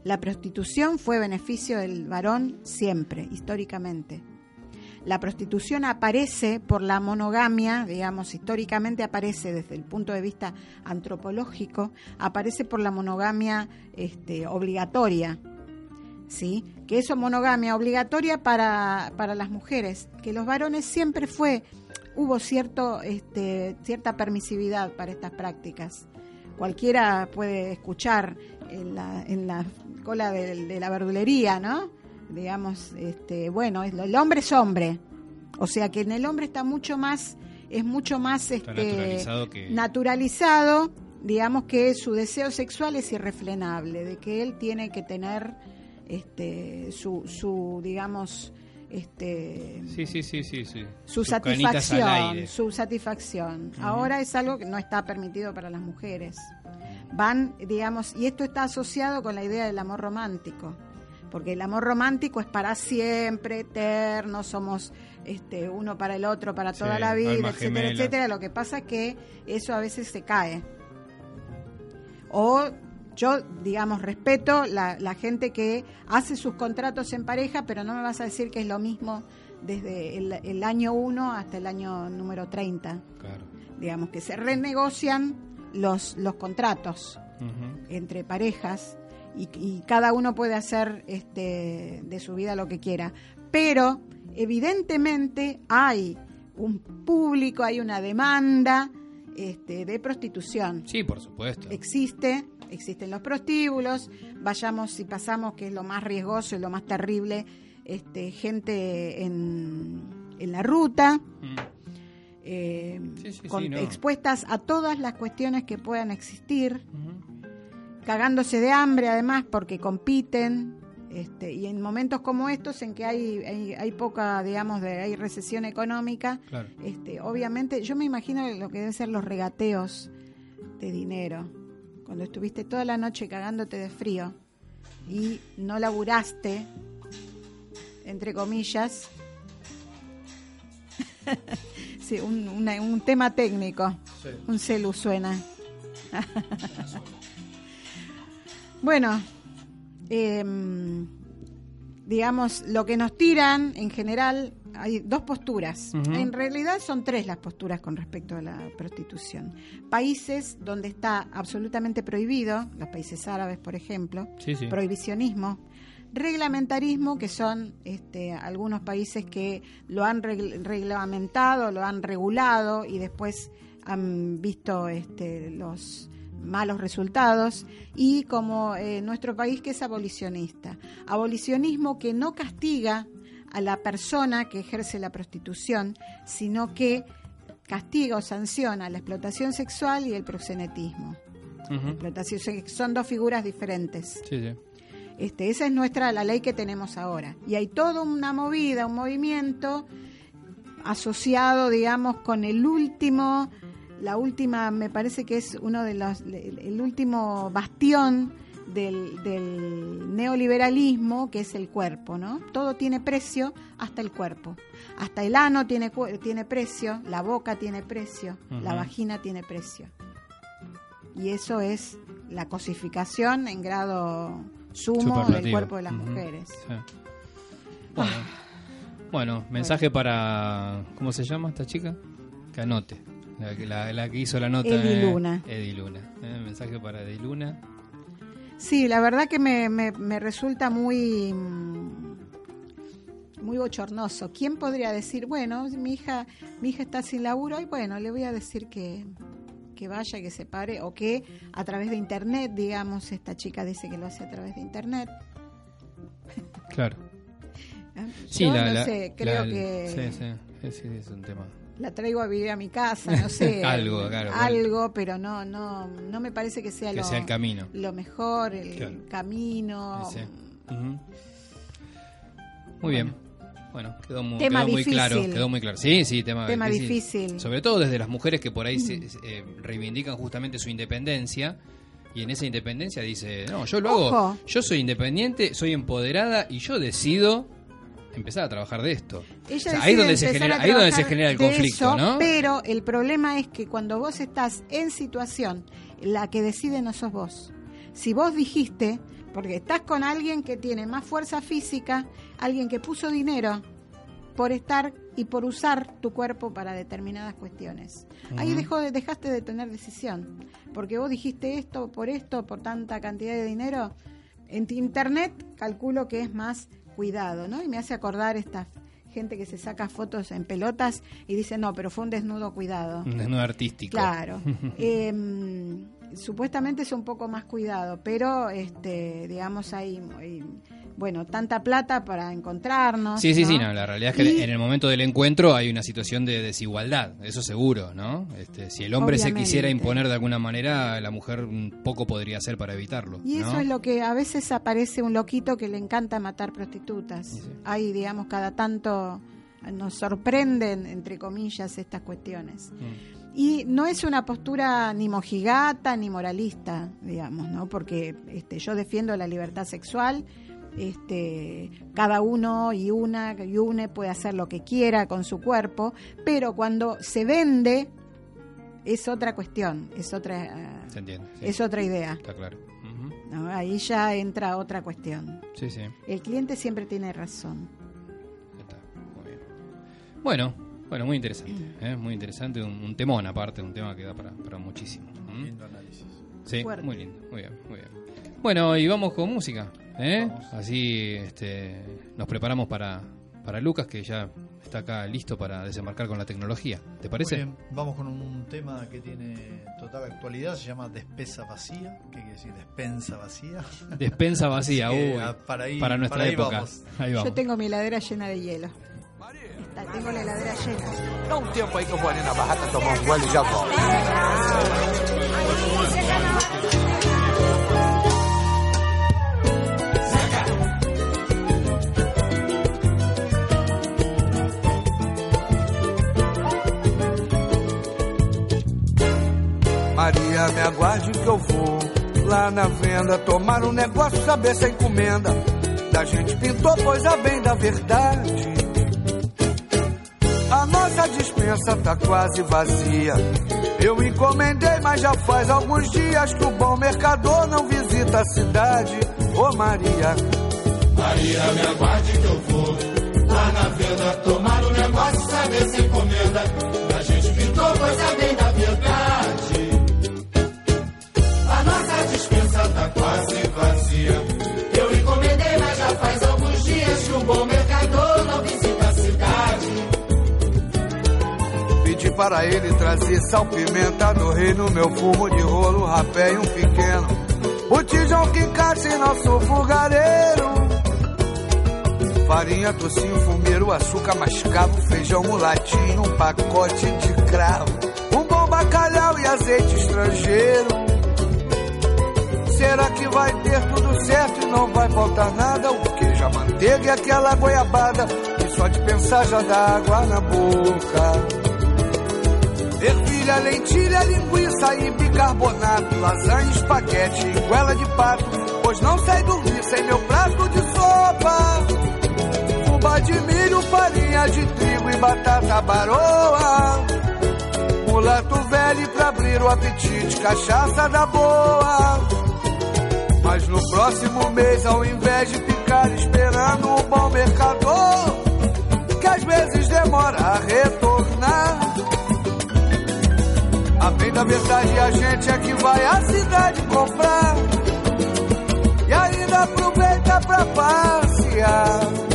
[SPEAKER 4] La prostitución fue beneficio del varón siempre, históricamente. La prostitución aparece por la monogamia, digamos, históricamente aparece desde el punto de vista antropológico, aparece por la monogamia este, obligatoria, ¿sí? Que eso monogamia obligatoria para, para las mujeres, que los varones siempre fue, hubo cierto, este, cierta permisividad para estas prácticas. Cualquiera puede escuchar en la, en la cola de, de la verdulería, ¿no? Digamos, este, bueno, es- el hombre es hombre, o sea que en el hombre está mucho más, es mucho más este,
[SPEAKER 3] naturalizado que...
[SPEAKER 4] naturalizado, digamos que su deseo sexual es irrefrenable, de que él tiene que tener este su, su digamos este
[SPEAKER 3] Sí, sí, sí, sí, sí.
[SPEAKER 4] su satisfacción, su satisfacción. Ahora es algo que no está permitido para las mujeres. Van, digamos, y esto está asociado con la idea del amor romántico, porque el amor romántico es para siempre, eterno, somos este uno para el otro para toda
[SPEAKER 3] Sí,
[SPEAKER 4] la vida, etcétera, etcétera. Lo que pasa es que eso a veces se cae. O yo, digamos, respeto la, la gente que hace sus contratos en pareja, pero no me vas a decir que es lo mismo desde el, el año 1 hasta el año número 30.
[SPEAKER 3] Claro.
[SPEAKER 4] Digamos, que se renegocian los, los contratos entre parejas y, y cada uno puede hacer este, de su vida lo que quiera. Pero evidentemente hay un público, hay una demanda este, de prostitución
[SPEAKER 3] Sí, por supuesto.
[SPEAKER 4] existe, existen los prostíbulos, vayamos si pasamos, que es lo más riesgoso y lo más terrible, este, gente en, en la ruta,
[SPEAKER 3] Mm.
[SPEAKER 4] eh,
[SPEAKER 3] Sí, sí,
[SPEAKER 4] con-
[SPEAKER 3] sí, no.
[SPEAKER 4] expuestas a todas las cuestiones que puedan existir, cagándose de hambre además porque compiten. Este, y en momentos como estos en que hay, hay, hay poca, digamos, de, hay recesión económica,
[SPEAKER 3] Claro.
[SPEAKER 4] este, obviamente, yo me imagino lo que deben ser los regateos de dinero. Cuando estuviste toda la noche cagándote de frío y no laburaste, entre comillas, sí, un, una- un tema técnico,
[SPEAKER 5] Sí.
[SPEAKER 4] un celu suena. bueno, em, digamos, lo que nos tiran en general, hay dos posturas. En realidad son tres las posturas con respecto a la prostitución. Países donde está absolutamente prohibido, los países árabes, por ejemplo,
[SPEAKER 3] Sí, sí.
[SPEAKER 4] prohibicionismo, reglamentarismo, que son este, algunos países que lo han regl- reglamentado, lo han regulado y después han visto este, los malos resultados, y como eh, nuestro país que es abolicionista. Abolicionismo que no castiga a la persona que ejerce la prostitución, sino que castiga o sanciona la explotación sexual y el proxenetismo. Explotación son dos figuras diferentes.
[SPEAKER 3] Sí, sí.
[SPEAKER 4] Este, esa es nuestra la ley que tenemos ahora. Y hay toda una movida, un movimiento asociado, digamos, con el último, la última, me parece que es uno de los, el último bastión del, del neoliberalismo, que es el cuerpo, ¿no? Todo tiene precio hasta el cuerpo. Hasta el ano tiene, tiene precio, la boca tiene precio, la vagina tiene precio. Y eso es la cosificación en grado sumo del cuerpo de las mujeres.
[SPEAKER 3] Sí. Bueno, bueno, mensaje para. ¿Cómo se llama esta chica? Que anote. La, que- la- la que hizo la nota.
[SPEAKER 4] Edi
[SPEAKER 3] eh,
[SPEAKER 4] Luna.
[SPEAKER 3] Edi Luna. Eh, mensaje para Edi Luna.
[SPEAKER 4] Sí, la verdad que me, me- me resulta muy mm, muy bochornoso. ¿Quién podría decir, bueno, mi hija, mi hija está sin laburo y bueno, le voy a decir que, que vaya, que se pare, o que a través de internet, digamos, esta chica dice que lo hace a través de internet.
[SPEAKER 3] Claro. Sí, la,
[SPEAKER 4] no
[SPEAKER 3] la-
[SPEAKER 4] sé, creo
[SPEAKER 3] la-
[SPEAKER 4] que
[SPEAKER 3] Sí, sí, sí, sí, es un tema.
[SPEAKER 4] La traigo a vivir a mi casa, no sé.
[SPEAKER 3] Algo, claro, bueno.
[SPEAKER 4] Algo, pero no, no, no me parece que sea
[SPEAKER 3] Que
[SPEAKER 4] lo,
[SPEAKER 3] sea el camino.
[SPEAKER 4] lo mejor, el
[SPEAKER 3] Claro.
[SPEAKER 4] camino.
[SPEAKER 3] Sí. Muy bien. Bueno, quedó muy,
[SPEAKER 4] Tema
[SPEAKER 3] quedó muy claro. Quedó muy claro. Sí, sí, tema,
[SPEAKER 4] Tema difícil.
[SPEAKER 3] Sobre todo desde las mujeres que por ahí se, se, eh, reivindican justamente su independencia. Y en esa independencia dice, no, yo lo hago,
[SPEAKER 4] Ojo.
[SPEAKER 3] yo soy independiente, soy empoderada y yo decido empezar a trabajar de esto.
[SPEAKER 4] Ella
[SPEAKER 3] O sea, ahí donde se
[SPEAKER 4] empezar
[SPEAKER 3] genera,
[SPEAKER 4] a
[SPEAKER 3] ahí donde se genera el conflicto,
[SPEAKER 4] eso,
[SPEAKER 3] ¿no?
[SPEAKER 4] Pero el problema es que cuando vos estás en situación, la que decide no sos vos. Si vos dijiste, porque estás con alguien que tiene más fuerza física, alguien que puso dinero por estar y por usar tu cuerpo para determinadas cuestiones. Ahí dejó de, dejaste de tener decisión, porque vos dijiste esto por esto, por tanta cantidad de dinero. En internet calculo que es más cuidado, ¿no? Y me hace acordar esta gente que se saca fotos en pelotas y dice, no, pero fue un desnudo cuidado.
[SPEAKER 3] Un desnudo artístico.
[SPEAKER 4] Claro. Em, supuestamente es un poco más cuidado, pero este, digamos hay, hay, bueno, tanta plata para encontrarnos.
[SPEAKER 3] Sí, sí,
[SPEAKER 4] ¿no?
[SPEAKER 3] sí, no, la realidad es que
[SPEAKER 4] Y-
[SPEAKER 3] en el momento del encuentro hay una situación de desigualdad, eso seguro, ¿no? Este, si el hombre se quisiera imponer de alguna manera, la mujer poco podría hacer para evitarlo.
[SPEAKER 4] Y eso es lo que a veces aparece un loquito que le encanta matar prostitutas. Hay, digamos, cada tanto nos sorprenden, entre comillas, estas cuestiones.
[SPEAKER 3] Mm.
[SPEAKER 4] Y no es una postura ni mojigata ni moralista, digamos, ¿no? Porque este, yo defiendo la libertad sexual. Este, cada uno y una y une puede hacer lo que quiera con su cuerpo, pero cuando se vende es otra cuestión, es otra,
[SPEAKER 3] Se entiende. sí.
[SPEAKER 4] es otra idea.
[SPEAKER 3] Está claro. Ujú.
[SPEAKER 4] ¿no? Ahí ya entra otra cuestión.
[SPEAKER 3] Sí, sí.
[SPEAKER 4] El cliente siempre tiene razón.
[SPEAKER 3] Está. Muy bien. Bueno, bueno, muy interesante. ¿eh? Muy interesante, un, un temón aparte, un tema que da para, para muchísimo. ¿Mm?
[SPEAKER 5] Lindo análisis.
[SPEAKER 3] Sí,
[SPEAKER 4] Fuerte.
[SPEAKER 3] muy lindo, muy bien, muy bien. Bueno, y vamos con música, ¿eh? Así este, nos preparamos para, para Lucas, que ya está acá listo para desembarcar con la tecnología. ¿Te parece?
[SPEAKER 5] Muy bien, vamos con un tema que tiene total actualidad, se llama Despesa Vacía. ¿Qué quiere decir despensa vacía?
[SPEAKER 3] Despensa vacía, uy,
[SPEAKER 5] ah, para ahí-
[SPEAKER 3] para nuestra
[SPEAKER 5] para ahí
[SPEAKER 3] época.
[SPEAKER 5] vamos.
[SPEAKER 3] Ahí vamos.
[SPEAKER 4] Yo tengo mi heladera llena de hielo. Está, tengo la heladera llena.
[SPEAKER 2] Dá um tempo aí que eu vou ali na barraca tomar um
[SPEAKER 7] me aguarde que eu vou Lá na venda, tomar um negócio, saber se é encomenda. Da gente pintou coisa bem da verdade. A nossa dispensa tá quase vazia. Eu encomendei, mas já faz alguns dias que o bom mercador não visita a cidade. Ô Maria.
[SPEAKER 9] Maria, me aguarde que eu vou lá na venda tomar um negócio,
[SPEAKER 7] para ele trazer sal, pimenta do reino, meu fumo de rolo, rapé e um pequeno. Botijão que encaixa em nosso fogareiro. Farinha, tocinho, fumeiro, açúcar mascavo, feijão mulatinho, um pacote de cravo. Um bom bacalhau e azeite estrangeiro. Será que vai ter tudo certo e não vai faltar nada? O queijo, a manteiga e aquela goiabada que só de pensar já dá água na boca. Ervilha, lentilha, linguiça e bicarbonato, lasanha, espaguete e goela de pato. Pois não sei dormir sem meu prato de sopa. Fubá de milho, farinha de trigo e batata baroa. Mulato velho pra abrir o apetite, cachaça da boa. Mas no próximo mês, ao invés de ficar esperando o bom mercador, que às vezes demora a retornar. A bem da verdade, a gente é que vai à cidade comprar. E ainda aproveita pra passear.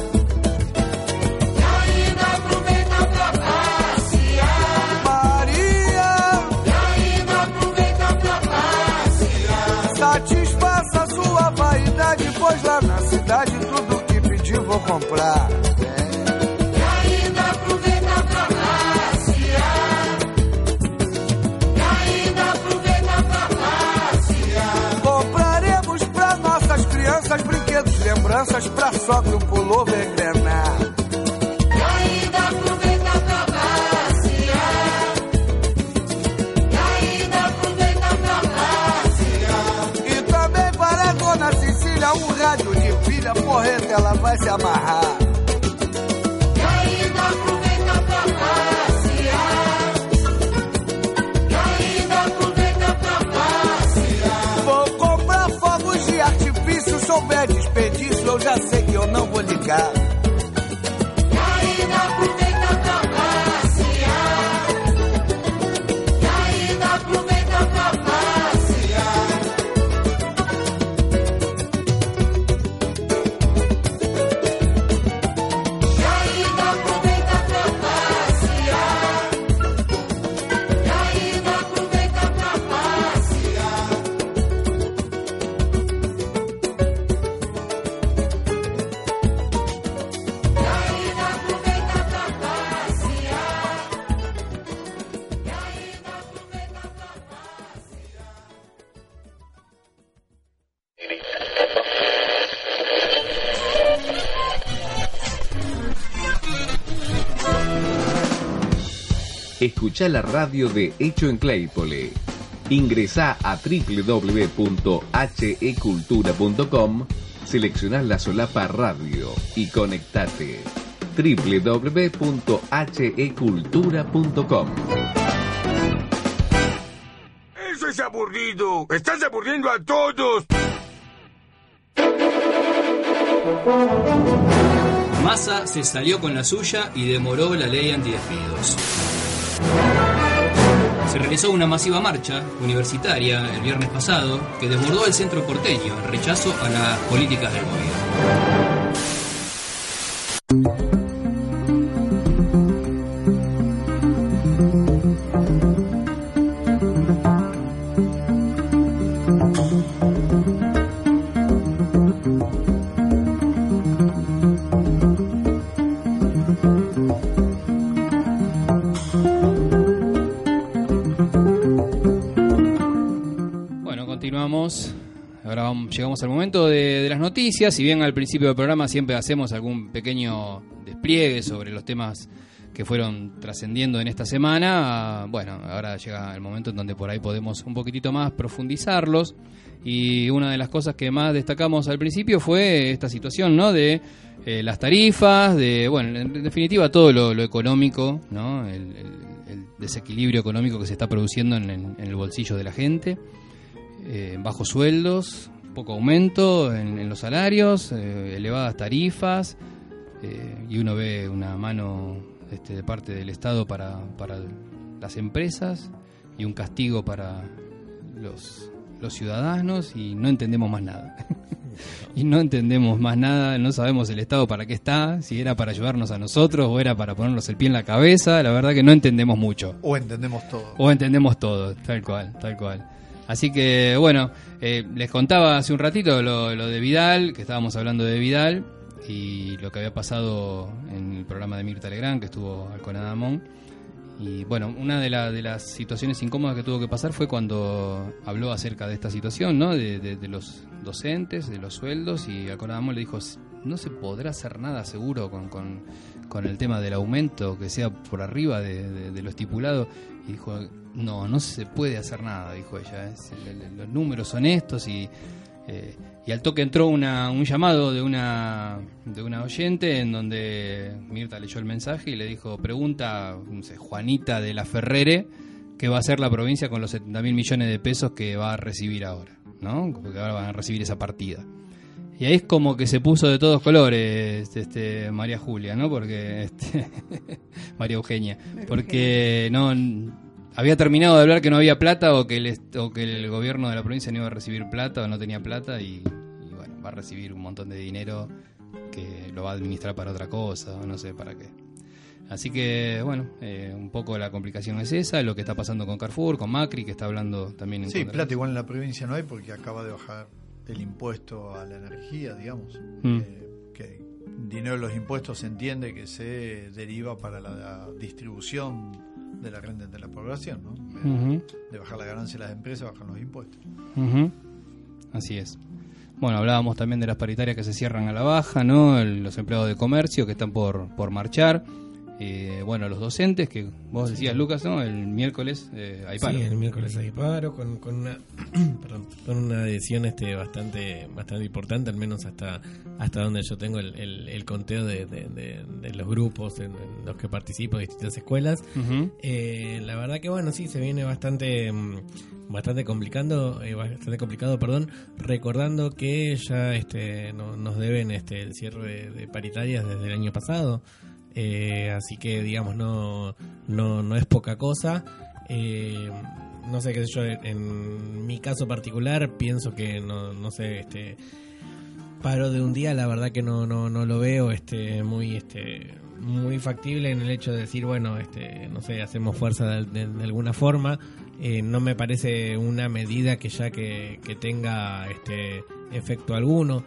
[SPEAKER 1] Escucha la radio de Hecho en Claypole. Ingresá a www.hecultura.com, selecciona la solapa radio y conectate. www.hecultura.com
[SPEAKER 2] Eso es aburrido. Estás aburriendo a todos.
[SPEAKER 3] Massa se salió con la suya y demoró la ley antidespidos. Se realizó una masiva marcha universitaria el viernes pasado que desbordó el centro porteño en rechazo a las políticas del gobierno. Llegamos al momento de, las noticias. Si bien al principio del programa siempre hacemos algún pequeño despliegue sobre los temas que fueron trascendiendo en esta semana, bueno, ahora llega el momento en donde por ahí podemos un poquitito más profundizarlos. y una de las cosas que más destacamos al principio fue esta situación, ¿no? De eh, las tarifas, de, bueno, en definitiva todo lo, económico, ¿no? El desequilibrio económico que se está produciendo en, en- en el bolsillo de la gente, eh, bajos sueldos, poco aumento en, en los salarios, eh, elevadas tarifas, eh, y uno ve una mano este, de parte del Estado para, para las empresas y un castigo para los, los ciudadanos y no entendemos más nada. y no entendemos más nada, no sabemos el Estado para qué está, si era para ayudarnos a nosotros o era para ponernos el pie en la cabeza, la verdad que no entendemos mucho.
[SPEAKER 5] O entendemos todo.
[SPEAKER 3] O entendemos todo, tal cual, tal cual. Así que, bueno, eh, les contaba hace un ratito lo, lo de Vidal, que estábamos hablando de Vidal, y lo que había pasado en el programa de Mirta Legrand, que estuvo al Conadamón. Y bueno, una de, la- de las situaciones incómodas que tuvo que pasar fue cuando habló acerca de esta situación, ¿no? De, de- de los docentes, de los sueldos, y al Conadamón le dijo, no se podrá hacer nada seguro con, con, con el tema del aumento, que sea por arriba de lo estipulado. Y dijo, no, no se puede hacer nada, dijo ella. es- los números son estos y... eh, y al toque entró una, un llamado de una, de una oyente en donde Mirta leyó el mensaje y le dijo, pregunta no sé, Juanita de la Ferrere, ¿qué va a hacer la provincia con los 70 mil millones de pesos que va a recibir ahora? ¿no? Porque ahora van a recibir esa partida. Y ahí es como que se puso de todos colores este, María Julia, ¿no? Porque este, María Eugenia, porque no había terminado de hablar que no había plata o que el o que el gobierno de la provincia no iba a recibir plata o no tenía plata y, y bueno, va a recibir un montón de dinero que lo va a administrar para otra cosa o no sé para qué. Así que, bueno, eh, un poco la complicación es esa, lo que está pasando con Carrefour, con Macri, que está hablando también en
[SPEAKER 5] Sí,
[SPEAKER 3] contra-
[SPEAKER 5] plata igual en la provincia no hay porque acaba de bajar el impuesto a la energía, digamos.
[SPEAKER 3] Mm.
[SPEAKER 5] Eh, que dinero de los impuestos se entiende que se deriva para la distribución de la renta entre la población, ¿no? De, de bajar la ganancia de las empresas, bajan los impuestos.
[SPEAKER 3] Ujú. Así es. Bueno, hablábamos también de las paritarias que se cierran a la baja, ¿no? El- los empleados de comercio que están por, por marchar. Eh, bueno, los docentes, que vos decías, Lucas, ¿no? El miércoles eh, hay paro.
[SPEAKER 6] Sí, el miércoles hay paro con, con una perdón, con una adhesión este bastante bastante importante, al menos hasta hasta donde yo tengo el, el- el conteo de, de- de- de los grupos en, en los que participo de distintas escuelas. Eh, la verdad que bueno, sí, se viene bastante mm, bastante complicando, eh, bastante complicado, perdón, recordando que ya este no- nos deben este el cierre de paritarias desde el año pasado. Eh, así que digamos no, no, no es poca cosa. Eh, no sé qué sé yo, en mi caso particular pienso que no, no sé, este paro de un día la verdad que no, no, no lo veo este muy este muy factible en el hecho de decir bueno este no sé hacemos fuerza de, de- de alguna forma Eh, no me parece una medida que ya que, que tenga este efecto alguno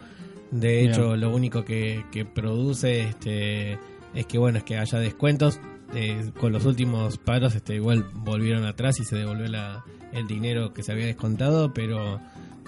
[SPEAKER 6] de
[SPEAKER 3] Bien.
[SPEAKER 6] hecho lo único que, que produce este es que bueno es que haya descuentos eh, con los últimos paros este igual volvieron atrás y se devolvió la, el dinero que se había descontado pero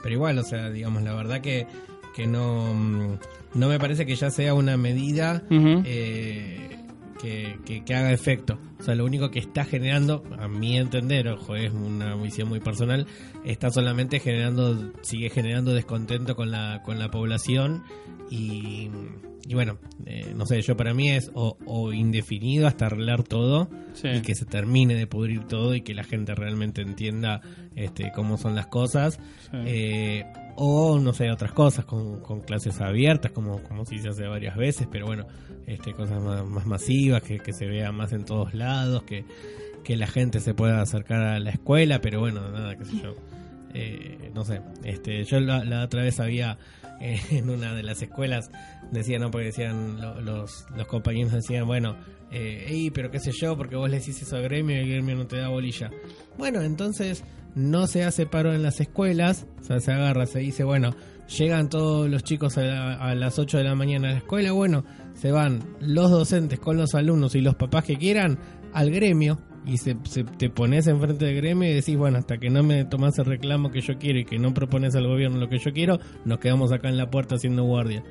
[SPEAKER 6] pero igual o sea digamos la verdad que que no mm, no me parece que ya sea una medida eh, que, que- que haga efecto. O sea, lo único que está generando, a mi entender, ojo, es una visión muy personal, está solamente generando, sigue generando descontento con la, con la población y, y bueno, eh, no sé, yo para mí es o, o indefinido hasta arreglar todo
[SPEAKER 3] Sí.
[SPEAKER 6] y que se termine de pudrir todo y que la gente realmente entienda este, cómo son las cosas.
[SPEAKER 3] Sí.
[SPEAKER 6] Eh, o no sé, otras cosas con, con clases abiertas, como, como sí se hace varias veces, pero bueno, este, cosas más, más masivas, que, que se vea más en todos lados, que, que la gente se pueda acercar a la escuela, pero bueno, nada, qué sé yo. Eh, no sé, este, yo la, la otra vez había eh, en una de las escuelas, decían, no, porque decían lo- los, los compañeros decían, bueno, eh, "Ey, pero qué sé yo, porque vos le decís eso al gremio y el gremio no te da bolilla. Bueno, entonces no se hace paro en las escuelas, o sea, se agarra, se dice, bueno, llegan todos los chicos a, la- a las 8 de la mañana a la escuela, bueno, se van los docentes con los alumnos y los papás que quieran al gremio y se, se- te pones enfrente del gremio y decís, bueno, hasta que no me tomas el reclamo que yo quiero y que no propones al gobierno lo que yo quiero, nos quedamos acá en la puerta haciendo guardia.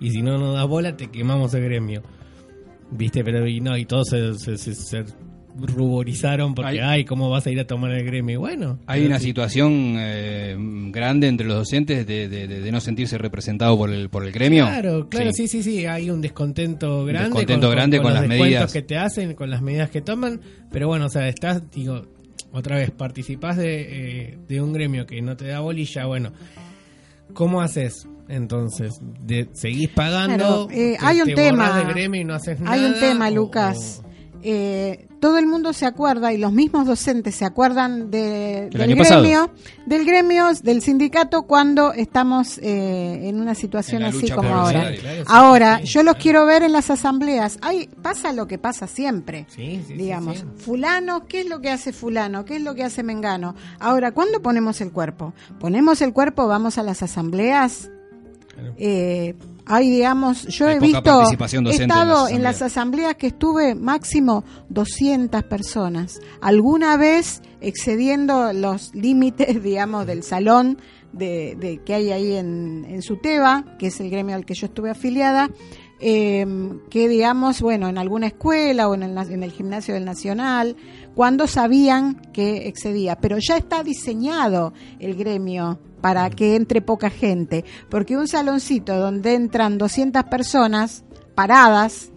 [SPEAKER 6] Y si no nos das bola, te quemamos el gremio. ¿Viste? Pero y no, y todos se, se- se- se ruborizaron porque,
[SPEAKER 3] Hay-
[SPEAKER 6] ay, ¿cómo vas a ir a tomar el gremio? Y Bueno,
[SPEAKER 3] Hay una
[SPEAKER 6] sí.
[SPEAKER 3] situación eh, grande entre los docentes de, de- de- de no sentirse representado por el, por el gremio.
[SPEAKER 6] Claro, claro, sí. sí, sí, hay un descontento grande.
[SPEAKER 3] descontento grande con las medidas.
[SPEAKER 6] que te hacen, con las medidas que toman, pero bueno, o sea, estás, digo, otra vez, participás de, eh, de un gremio que no te da bolilla, bueno, ¿cómo haces? Entonces, de, ¿seguís pagando?
[SPEAKER 4] Claro, eh,
[SPEAKER 6] ¿Te-
[SPEAKER 4] hay un
[SPEAKER 6] te
[SPEAKER 4] tema.
[SPEAKER 6] borrás del gremio y no haces
[SPEAKER 4] Hay un tema,
[SPEAKER 6] ¿O-
[SPEAKER 4] Lucas. Eh, todo el mundo se acuerda y los mismos docentes se acuerdan de- del gremio, del gremio, del sindicato cuando estamos eh, en una situación
[SPEAKER 3] En
[SPEAKER 4] así como ahora.
[SPEAKER 3] salario.
[SPEAKER 6] Claro, sí,
[SPEAKER 4] Ahora,
[SPEAKER 6] sí,
[SPEAKER 4] yo los quiero ver en las asambleas. Hay, pasa lo que pasa siempre.
[SPEAKER 6] Sí, sí, sí,
[SPEAKER 4] digamos,
[SPEAKER 6] sí.
[SPEAKER 4] fulano, ¿qué es lo que hace fulano? ¿Qué es lo que hace Mengano? Ahora, ¿cuándo ponemos el cuerpo? Ponemos el cuerpo, vamos a las asambleas.
[SPEAKER 6] Claro.
[SPEAKER 4] Eh, hay, digamos, yo
[SPEAKER 3] Hay
[SPEAKER 4] he visto, he
[SPEAKER 3] en
[SPEAKER 4] estado
[SPEAKER 3] las
[SPEAKER 4] en las asambleas que estuve máximo 200 personas. Alguna vez excediendo los límites, digamos, del salón de, de- que hay ahí en, en Suteba, que es el gremio al que yo estuve afiliada, eh, que digamos, bueno, en alguna escuela o en el, en el gimnasio del Nacional, cuando sabían que excedía. Pero ya está diseñado el gremio para que entre poca gente, porque un saloncito donde entran 200 personas paradas,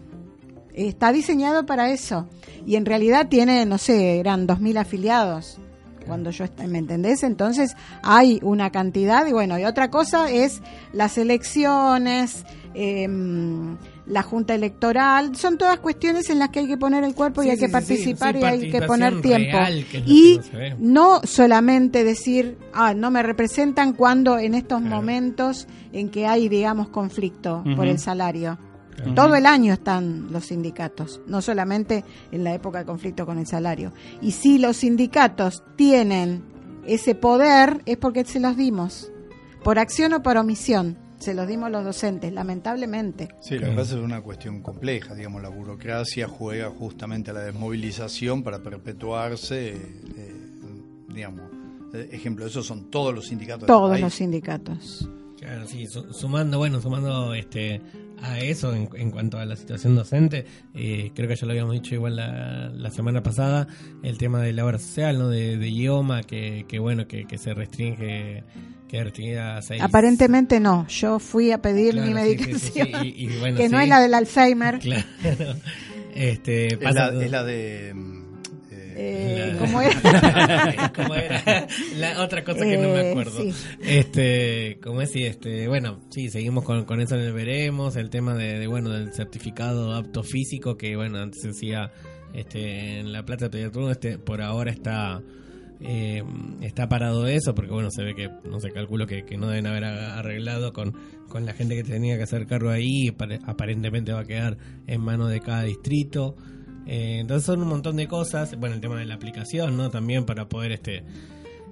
[SPEAKER 4] está diseñado para eso. Y en realidad tiene, no sé, eran 2.000 afiliados cuando yo ¿me entendés? Entonces hay una cantidad y bueno, y otra cosa es las elecciones, em, la junta electoral, son todas cuestiones en las que hay que poner el cuerpo y hay
[SPEAKER 6] sí,
[SPEAKER 4] que participar
[SPEAKER 6] sí,
[SPEAKER 4] y hay que poner tiempo.
[SPEAKER 6] que
[SPEAKER 4] y
[SPEAKER 6] que no
[SPEAKER 4] solamente decir, ah, no me representan cuando en estos
[SPEAKER 6] Claro.
[SPEAKER 4] momentos en que hay, digamos, conflicto por el salario.
[SPEAKER 6] Claro.
[SPEAKER 4] Todo el año están los sindicatos, no solamente en la época de conflicto con el salario. Y si los sindicatos tienen ese poder es porque se los dimos, por acción o por omisión, se los dimos los docentes, lamentablemente.
[SPEAKER 5] Sí, lo que pasa es una cuestión compleja, digamos, la burocracia juega justamente a la desmovilización para perpetuarse, eh, digamos, eh, ejemplo, esos son todos los sindicatos.
[SPEAKER 4] Todos los sindicatos.
[SPEAKER 6] Claro, sí, su- sumando, bueno, sumando este a eso en, en cuanto a la situación docente, eh, creo que ya lo habíamos dicho igual la, la semana pasada, el tema de la obra social, ¿no? De, de idioma, que, que bueno, que, que se restringe, que restringida a seis.
[SPEAKER 4] Aparentemente no, yo fui a pedir
[SPEAKER 6] Claro,
[SPEAKER 4] mi
[SPEAKER 6] sí,
[SPEAKER 4] medicación,
[SPEAKER 6] sí, sí, y- y bueno,
[SPEAKER 4] que no es la del Alzheimer.
[SPEAKER 6] Claro. Este,
[SPEAKER 5] Es la, es la de... eh,
[SPEAKER 6] La-
[SPEAKER 4] ¿Cómo era?
[SPEAKER 6] ¿Cómo era? La otra cosa que no me
[SPEAKER 4] Eh,
[SPEAKER 6] acuerdo.
[SPEAKER 4] sí.
[SPEAKER 6] Este, como es, sí, este, bueno, sí, seguimos con, con eso el veremos, el tema de, de, bueno, del certificado apto físico que bueno, antes se decía este en la Plata de Turno, este por ahora está eh, está parado eso porque bueno, se ve que no sé, calculo que, que no deben haber arreglado con con la gente que tenía que hacer cargo ahí, pare- aparentemente va a quedar en manos de cada distrito. Eh, entonces son un montón de cosas. Bueno, el tema de la aplicación, ¿no? También para poder este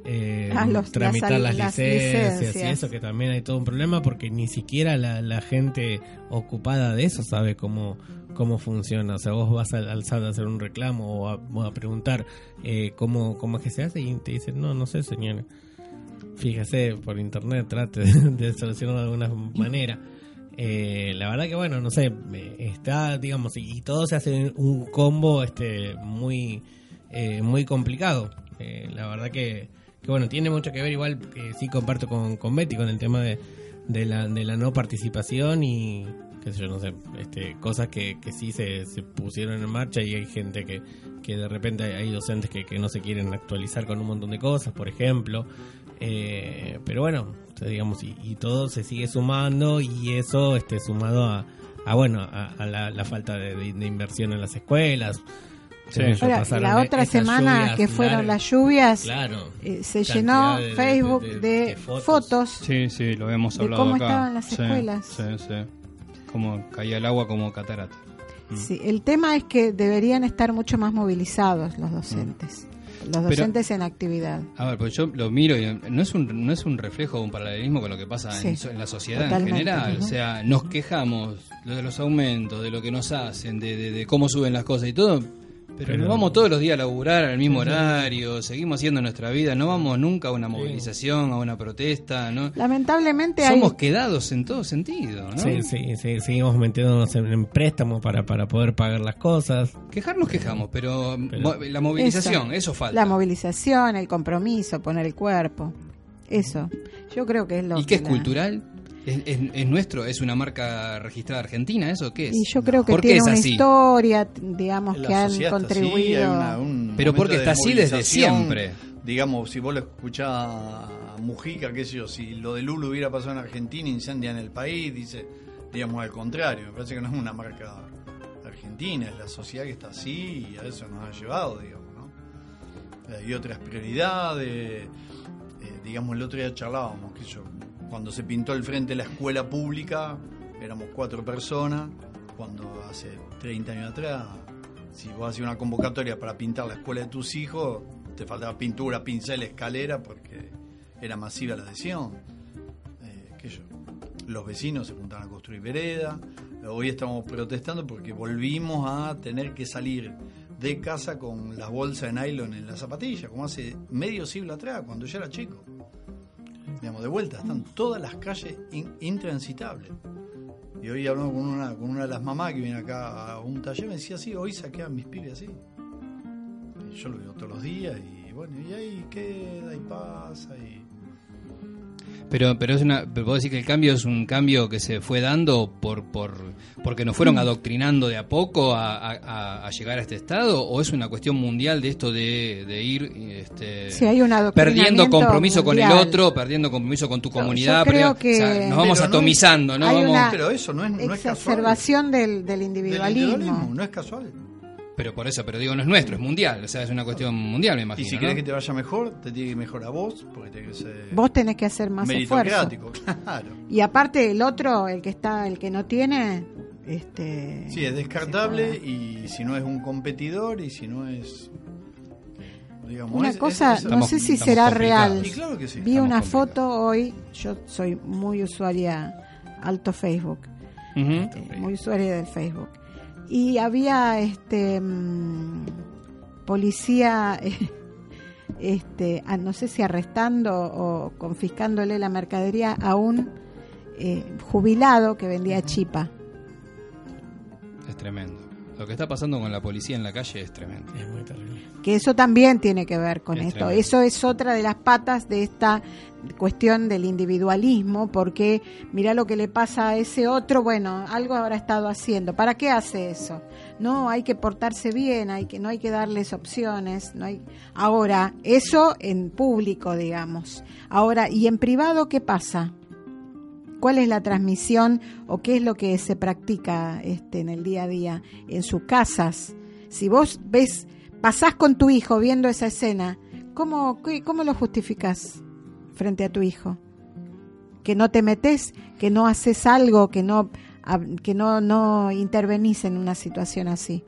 [SPEAKER 6] eh,
[SPEAKER 4] Ah, los-
[SPEAKER 6] tramitar
[SPEAKER 4] las-
[SPEAKER 6] las,
[SPEAKER 4] las
[SPEAKER 6] licencias, y eso que también hay todo un problema porque ni siquiera la, la gente ocupada de eso sabe cómo cómo funciona. O sea, vos vas al, al SAT a hacer un reclamo o a, o a preguntar eh, cómo, cómo es que se hace y te dicen, no, no sé, señora. Fíjese por internet, trate de, de solucionarlo de alguna manera. Eh, la verdad que bueno, no sé, está, digamos, y, todo se hace un combo este muy eh, muy complicado. Eh, la verdad que, que bueno, tiene mucho que ver igual, eh, sí comparto con, con Betty con el tema de, de, la, de la no participación y qué sé yo, no sé, este, cosas que, que sí se, se pusieron en marcha y hay gente que, que de repente hay, hay docentes que, que no se quieren actualizar con un montón de cosas, por ejemplo. Eh, pero bueno, digamos, y, y todo se sigue sumando y eso este, sumado a, a bueno, a, a la, la falta de, de- de inversión en las escuelas.
[SPEAKER 3] Sí.
[SPEAKER 4] Ahora, la otra semana
[SPEAKER 6] lluvias
[SPEAKER 4] que fueron las lluvias,
[SPEAKER 6] Claro.
[SPEAKER 4] eh, se llenó
[SPEAKER 6] de- de-
[SPEAKER 4] Facebook
[SPEAKER 6] de-
[SPEAKER 4] de,
[SPEAKER 6] de fotos.
[SPEAKER 4] fotos.
[SPEAKER 3] Sí, sí, lo hemos
[SPEAKER 4] De
[SPEAKER 3] hablado
[SPEAKER 4] cómo
[SPEAKER 3] acá.
[SPEAKER 4] estaban las
[SPEAKER 3] Sí,
[SPEAKER 4] escuelas.
[SPEAKER 3] Sí, sí. Como caía el agua como catarata. Mm.
[SPEAKER 4] Sí, el tema es que deberían estar mucho más movilizados los docentes. Los
[SPEAKER 3] Pero-
[SPEAKER 4] docentes en actividad.
[SPEAKER 3] A ver, pues yo lo miro y no es un, no es un reflejo o un paralelismo con lo que pasa en,
[SPEAKER 4] Sí,
[SPEAKER 3] so- en la sociedad en general. O sea, nos quejamos de los aumentos, de lo que nos hacen, de, de- de cómo suben las cosas y todo. Pero, nos vamos todos los días a laburar al mismo horario, seguimos haciendo nuestra vida, no vamos nunca a una movilización, a una protesta, ¿no?
[SPEAKER 4] Lamentablemente
[SPEAKER 3] Somos
[SPEAKER 4] hay...
[SPEAKER 3] quedados en todo sentido, ¿no?
[SPEAKER 6] Sí, sí, sí, seguimos metiéndonos en, en préstamos para, para poder pagar las cosas.
[SPEAKER 3] Quejarnos quejamos, pero,
[SPEAKER 6] Pero-
[SPEAKER 3] la movilización, eso, falta.
[SPEAKER 4] La movilización, el compromiso, poner el cuerpo. Eso. Yo creo que es lo
[SPEAKER 3] ¿Y qué es
[SPEAKER 4] la-
[SPEAKER 3] cultural? ¿Es, es- es nuestro? ¿Es una marca registrada argentina? ¿Eso qué es?
[SPEAKER 4] Y yo creo que
[SPEAKER 3] ¿Por qué
[SPEAKER 4] tiene
[SPEAKER 3] es
[SPEAKER 4] una
[SPEAKER 3] así?
[SPEAKER 4] historia, digamos,
[SPEAKER 5] La
[SPEAKER 4] que han contribuido.
[SPEAKER 5] hay una- un
[SPEAKER 3] Pero porque
[SPEAKER 5] de
[SPEAKER 3] está así desde siempre.
[SPEAKER 5] Digamos, si vos lo escuchás a Mujica, qué sé yo, si lo de Lulu hubiera pasado en Argentina, incendian el país, dice, digamos al contrario, me parece que no es una marca argentina, es la sociedad que está así y a eso nos ha llevado, digamos, ¿no? Hay otras prioridades, eh, digamos, el otro día charlábamos, que yo, cuando se pintó el frente de la escuela pública, éramos cuatro personas, cuando hace 30 años atrás, si vos hacías una convocatoria para pintar la escuela de tus hijos, te faltaba pintura, pincel, escalera, porque era masiva la adhesión. Eh, los vecinos se juntaron a construir vereda, hoy estamos protestando porque volvimos a tener que salir de casa con las bolsas de nylon en la zapatilla, como hace medio siglo atrás, cuando yo era chico. Digamos, de vuelta, están todas las calles in- intransitables. Y hoy hablando con una, con una de las mamás que viene acá a un taller, me decía, sí, hoy saquean mis pibes así. Y yo lo veo todos los días y bueno, y ahí queda y pasa y...
[SPEAKER 3] Pero, pero es una, pero puedo decir que el cambio es un cambio que se fue dando por, por porque nos
[SPEAKER 4] Mm.
[SPEAKER 3] fueron adoctrinando de a poco a, a- a llegar a este estado, o es una cuestión mundial de esto de, de ir este,
[SPEAKER 4] Sí, hay un
[SPEAKER 3] perdiendo compromiso con el otro, perdiendo compromiso con tu comunidad,
[SPEAKER 4] yo creo
[SPEAKER 3] perdiendo- o sea,
[SPEAKER 4] que-
[SPEAKER 3] nos vamos
[SPEAKER 5] no
[SPEAKER 3] atomizando, ¿no?
[SPEAKER 4] hay
[SPEAKER 3] Vamos-
[SPEAKER 4] una
[SPEAKER 5] Pero eso no es, no es casual.
[SPEAKER 4] del, individualismo,
[SPEAKER 5] no es casual.
[SPEAKER 3] Pero por eso, pero digo, no es nuestro, es mundial, o sea, es una cuestión mundial, me
[SPEAKER 5] Y
[SPEAKER 3] imagino.
[SPEAKER 5] si
[SPEAKER 3] ¿no?
[SPEAKER 5] querés que te vaya mejor, te tiene que ir mejor a vos, porque tiene que ser
[SPEAKER 4] Vos tenés que hacer más esfuerzo.
[SPEAKER 5] claro.
[SPEAKER 4] Y aparte el otro, el que está, el que no tiene, este
[SPEAKER 5] Sí, es descartable y si no es un competidor y si no es... digamos,
[SPEAKER 4] Una
[SPEAKER 5] es-
[SPEAKER 4] cosa,
[SPEAKER 5] es-
[SPEAKER 4] no sé si será real.
[SPEAKER 5] Y claro que sí.
[SPEAKER 4] Vi una
[SPEAKER 3] complicados.
[SPEAKER 4] foto hoy, yo soy muy usuaria alto Facebook, eh, muy usuaria del Facebook. Y había este mm, policía este ah, no sé si arrestando o confiscándole la mercadería a un eh, jubilado que vendía chipa.
[SPEAKER 3] Es tremendo. Lo que está pasando con la policía en la calle es tremendo.
[SPEAKER 6] Es muy terrible.
[SPEAKER 4] que eso también tiene que ver con
[SPEAKER 3] Es
[SPEAKER 4] esto.
[SPEAKER 3] tremendo.
[SPEAKER 4] Eso es otra de las patas de esta cuestión del individualismo, porque mira lo que le pasa a ese otro, bueno, algo habrá estado haciendo. ¿Para qué hace eso? No, hay que portarse bien, hay que no hay que darles opciones, no hay Ahora, eso en público, digamos. Ahora, ¿y en privado qué pasa? ¿Cuál es la transmisión o qué es lo que se practica este, en el día a día en sus casas? Si vos ves, pasás con tu hijo viendo esa escena, ¿cómo, cómo lo justificás frente a tu hijo? Que no te metes, que no haces algo, que no, que no, no intervenís en una situación así.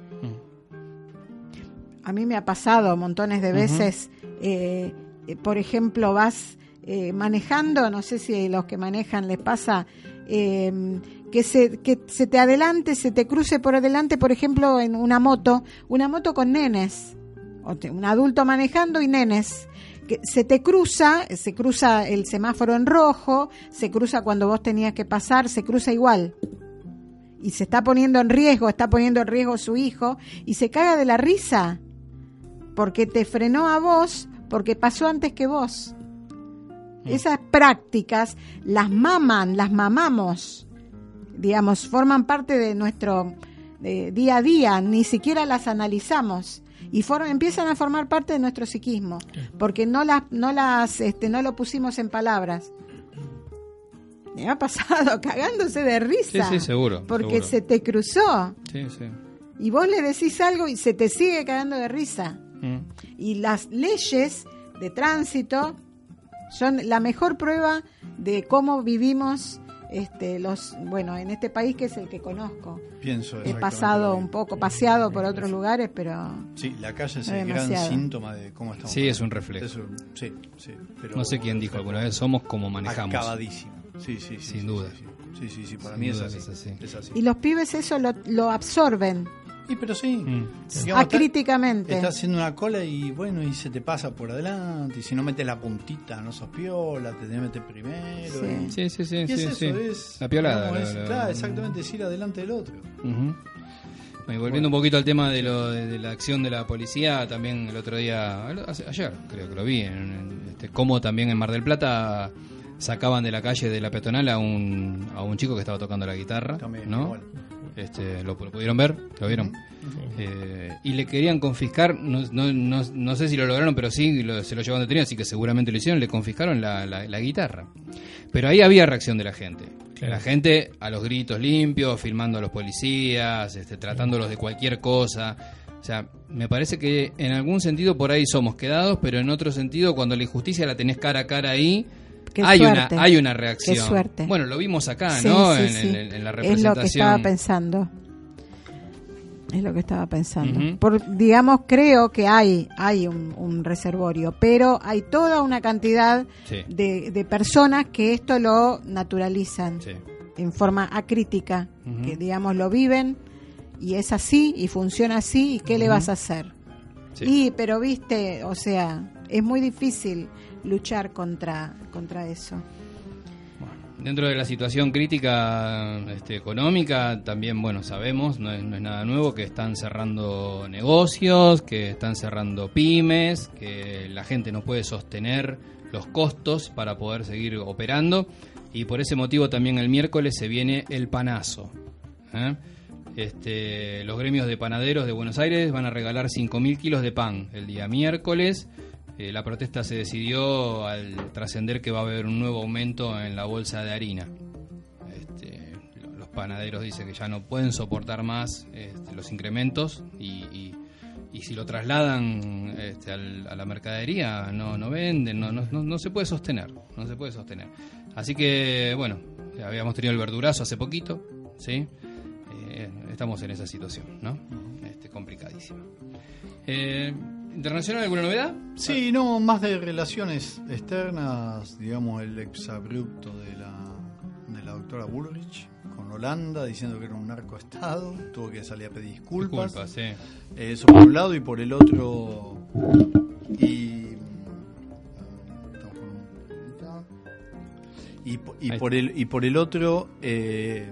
[SPEAKER 4] A mí me ha pasado montones de veces, eh, eh, por ejemplo, vas eh, manejando, no sé si a los que manejan les pasa, eh, que, se, que se te adelante, se te cruce por adelante, por ejemplo, en una moto, una moto con nenes, o te- un adulto manejando y nenes. Que se te cruza, se cruza el semáforo en rojo, se cruza cuando vos tenías que pasar, se cruza igual. Y se está poniendo en riesgo, está poniendo en riesgo su hijo y se caga de la risa porque te frenó a vos, porque pasó antes que vos. Esas prácticas las maman, las mamamos, digamos, forman parte de nuestro eh, día a día, ni siquiera las analizamos y for- empiezan a formar parte de nuestro psiquismo, porque no las, no las, este, no lo pusimos en palabras. Me ha pasado cagándose de
[SPEAKER 3] Sí,
[SPEAKER 4] risa.
[SPEAKER 3] sí, seguro.
[SPEAKER 4] Porque
[SPEAKER 3] seguro.
[SPEAKER 4] se te cruzó
[SPEAKER 3] Sí, sí.
[SPEAKER 4] y vos le decís algo y se te sigue cagando de risa.
[SPEAKER 3] Mm.
[SPEAKER 4] Y las leyes de tránsito son la mejor prueba de cómo vivimos este, los, bueno, en este país que es el que conozco.
[SPEAKER 5] Pienso
[SPEAKER 4] He pasado un poco, paseado por otros lugares, pero
[SPEAKER 5] Sí, la calle es
[SPEAKER 4] No
[SPEAKER 5] el gran síntoma de cómo estamos.
[SPEAKER 3] Sí, es un reflejo.
[SPEAKER 5] Es un- sí, sí. Pero
[SPEAKER 3] No sé quién dijo alguna vez, somos como manejamos.
[SPEAKER 5] Acabadísimo. Sí, sí, sí.
[SPEAKER 3] Sin
[SPEAKER 5] sí,
[SPEAKER 3] duda.
[SPEAKER 5] Sí, sí, sí, para
[SPEAKER 3] Sin
[SPEAKER 5] mí es
[SPEAKER 3] duda
[SPEAKER 5] así.
[SPEAKER 3] es así.
[SPEAKER 5] Es así.
[SPEAKER 4] y los pibes eso lo, lo absorben.
[SPEAKER 5] Y pero sí.
[SPEAKER 3] Mm.
[SPEAKER 5] Digamos, está-
[SPEAKER 4] Acríticamente.
[SPEAKER 5] Estás haciendo una cola y bueno, y se te pasa por adelante. Y si no metes la puntita, no sos piola, te tenés que meter primero.
[SPEAKER 4] Sí.
[SPEAKER 5] y-
[SPEAKER 3] Sí, sí, sí,
[SPEAKER 5] y
[SPEAKER 3] sí,
[SPEAKER 5] es eso,
[SPEAKER 3] sí.
[SPEAKER 5] es.
[SPEAKER 3] La piolada,
[SPEAKER 5] digamos,
[SPEAKER 3] lo-
[SPEAKER 5] es-
[SPEAKER 3] lo-
[SPEAKER 5] claro, exactamente, es ir adelante del otro.
[SPEAKER 3] Bueno, y volviendo un poquito al tema de, lo, de, de la acción de la policía, también el otro día, hace- ayer creo que lo vi, en, en, este, cómo también en Mar del Plata sacaban de la calle de la peatonal a un, a un chico que estaba tocando la guitarra,
[SPEAKER 5] También,
[SPEAKER 3] ¿no?
[SPEAKER 5] igual.
[SPEAKER 3] Este, ¿lo, lo pudieron ver? ¿Lo vieron? Eh, y le querían confiscar, no, no, no, no sé si lo lograron, pero sí lo- se lo llevaron detenido, así que seguramente lo hicieron, le confiscaron la, la- la guitarra. Pero ahí había reacción de la gente.
[SPEAKER 6] Claro.
[SPEAKER 3] La gente a los gritos limpios, filmando a los policías, este, tratándolos de cualquier cosa. O sea, me parece que en algún sentido por ahí somos quedados, pero en otro sentido, cuando la injusticia la tenés cara a cara ahí,
[SPEAKER 4] Qué
[SPEAKER 3] hay
[SPEAKER 4] suerte.
[SPEAKER 3] una hay una reacción.
[SPEAKER 4] Qué suerte.
[SPEAKER 3] Bueno, lo vimos acá,
[SPEAKER 4] Sí,
[SPEAKER 3] ¿no?
[SPEAKER 4] sí,
[SPEAKER 3] en,
[SPEAKER 4] sí.
[SPEAKER 3] en- en la
[SPEAKER 4] Es
[SPEAKER 3] representación.
[SPEAKER 4] lo que estaba pensando. Es lo que estaba pensando. Por, digamos, creo que hay, hay un, un reservorio, pero hay toda una cantidad de, de personas que esto lo naturalizan en forma acrítica, que digamos lo viven y es así y funciona así y qué le vas a hacer.
[SPEAKER 3] Sí.
[SPEAKER 4] Y pero viste, o sea, es muy difícil luchar contra contra eso.
[SPEAKER 3] Dentro de la situación crítica este, económica, también, bueno, sabemos, no es, no es nada nuevo, que están cerrando negocios, que están cerrando pymes, que la gente no puede sostener los costos para poder seguir operando. Y por ese motivo también el miércoles se viene el panazo. ¿eh? Este, los gremios de panaderos de Buenos Aires van a regalar 5.000 kilos de pan el día miércoles. Eh, la protesta se decidió al trascender que va a haber un nuevo aumento en la bolsa de harina. Este, lo- los panaderos dicen que ya no pueden soportar más este, los incrementos y, y- y si lo trasladan este, al- a la mercadería no, no venden, no, no, no- no se puede sostener, no se puede sostener. Así que bueno, habíamos tenido el verdurazo hace poquito, ¿sí? Eh, estamos en esa situación, ¿no? Este, complicadísima. Eh, ¿Internacional alguna novedad?
[SPEAKER 5] Sí, no, más de relaciones externas, digamos, el exabrupto de la, de la doctora Bullrich con Holanda diciendo que era un narcoestado, tuvo que salir a pedir disculpas.
[SPEAKER 3] Disculpas, sí.
[SPEAKER 5] Eh, Eso por un lado y por el otro. Y. un- Y, y por el y por el otro. eh,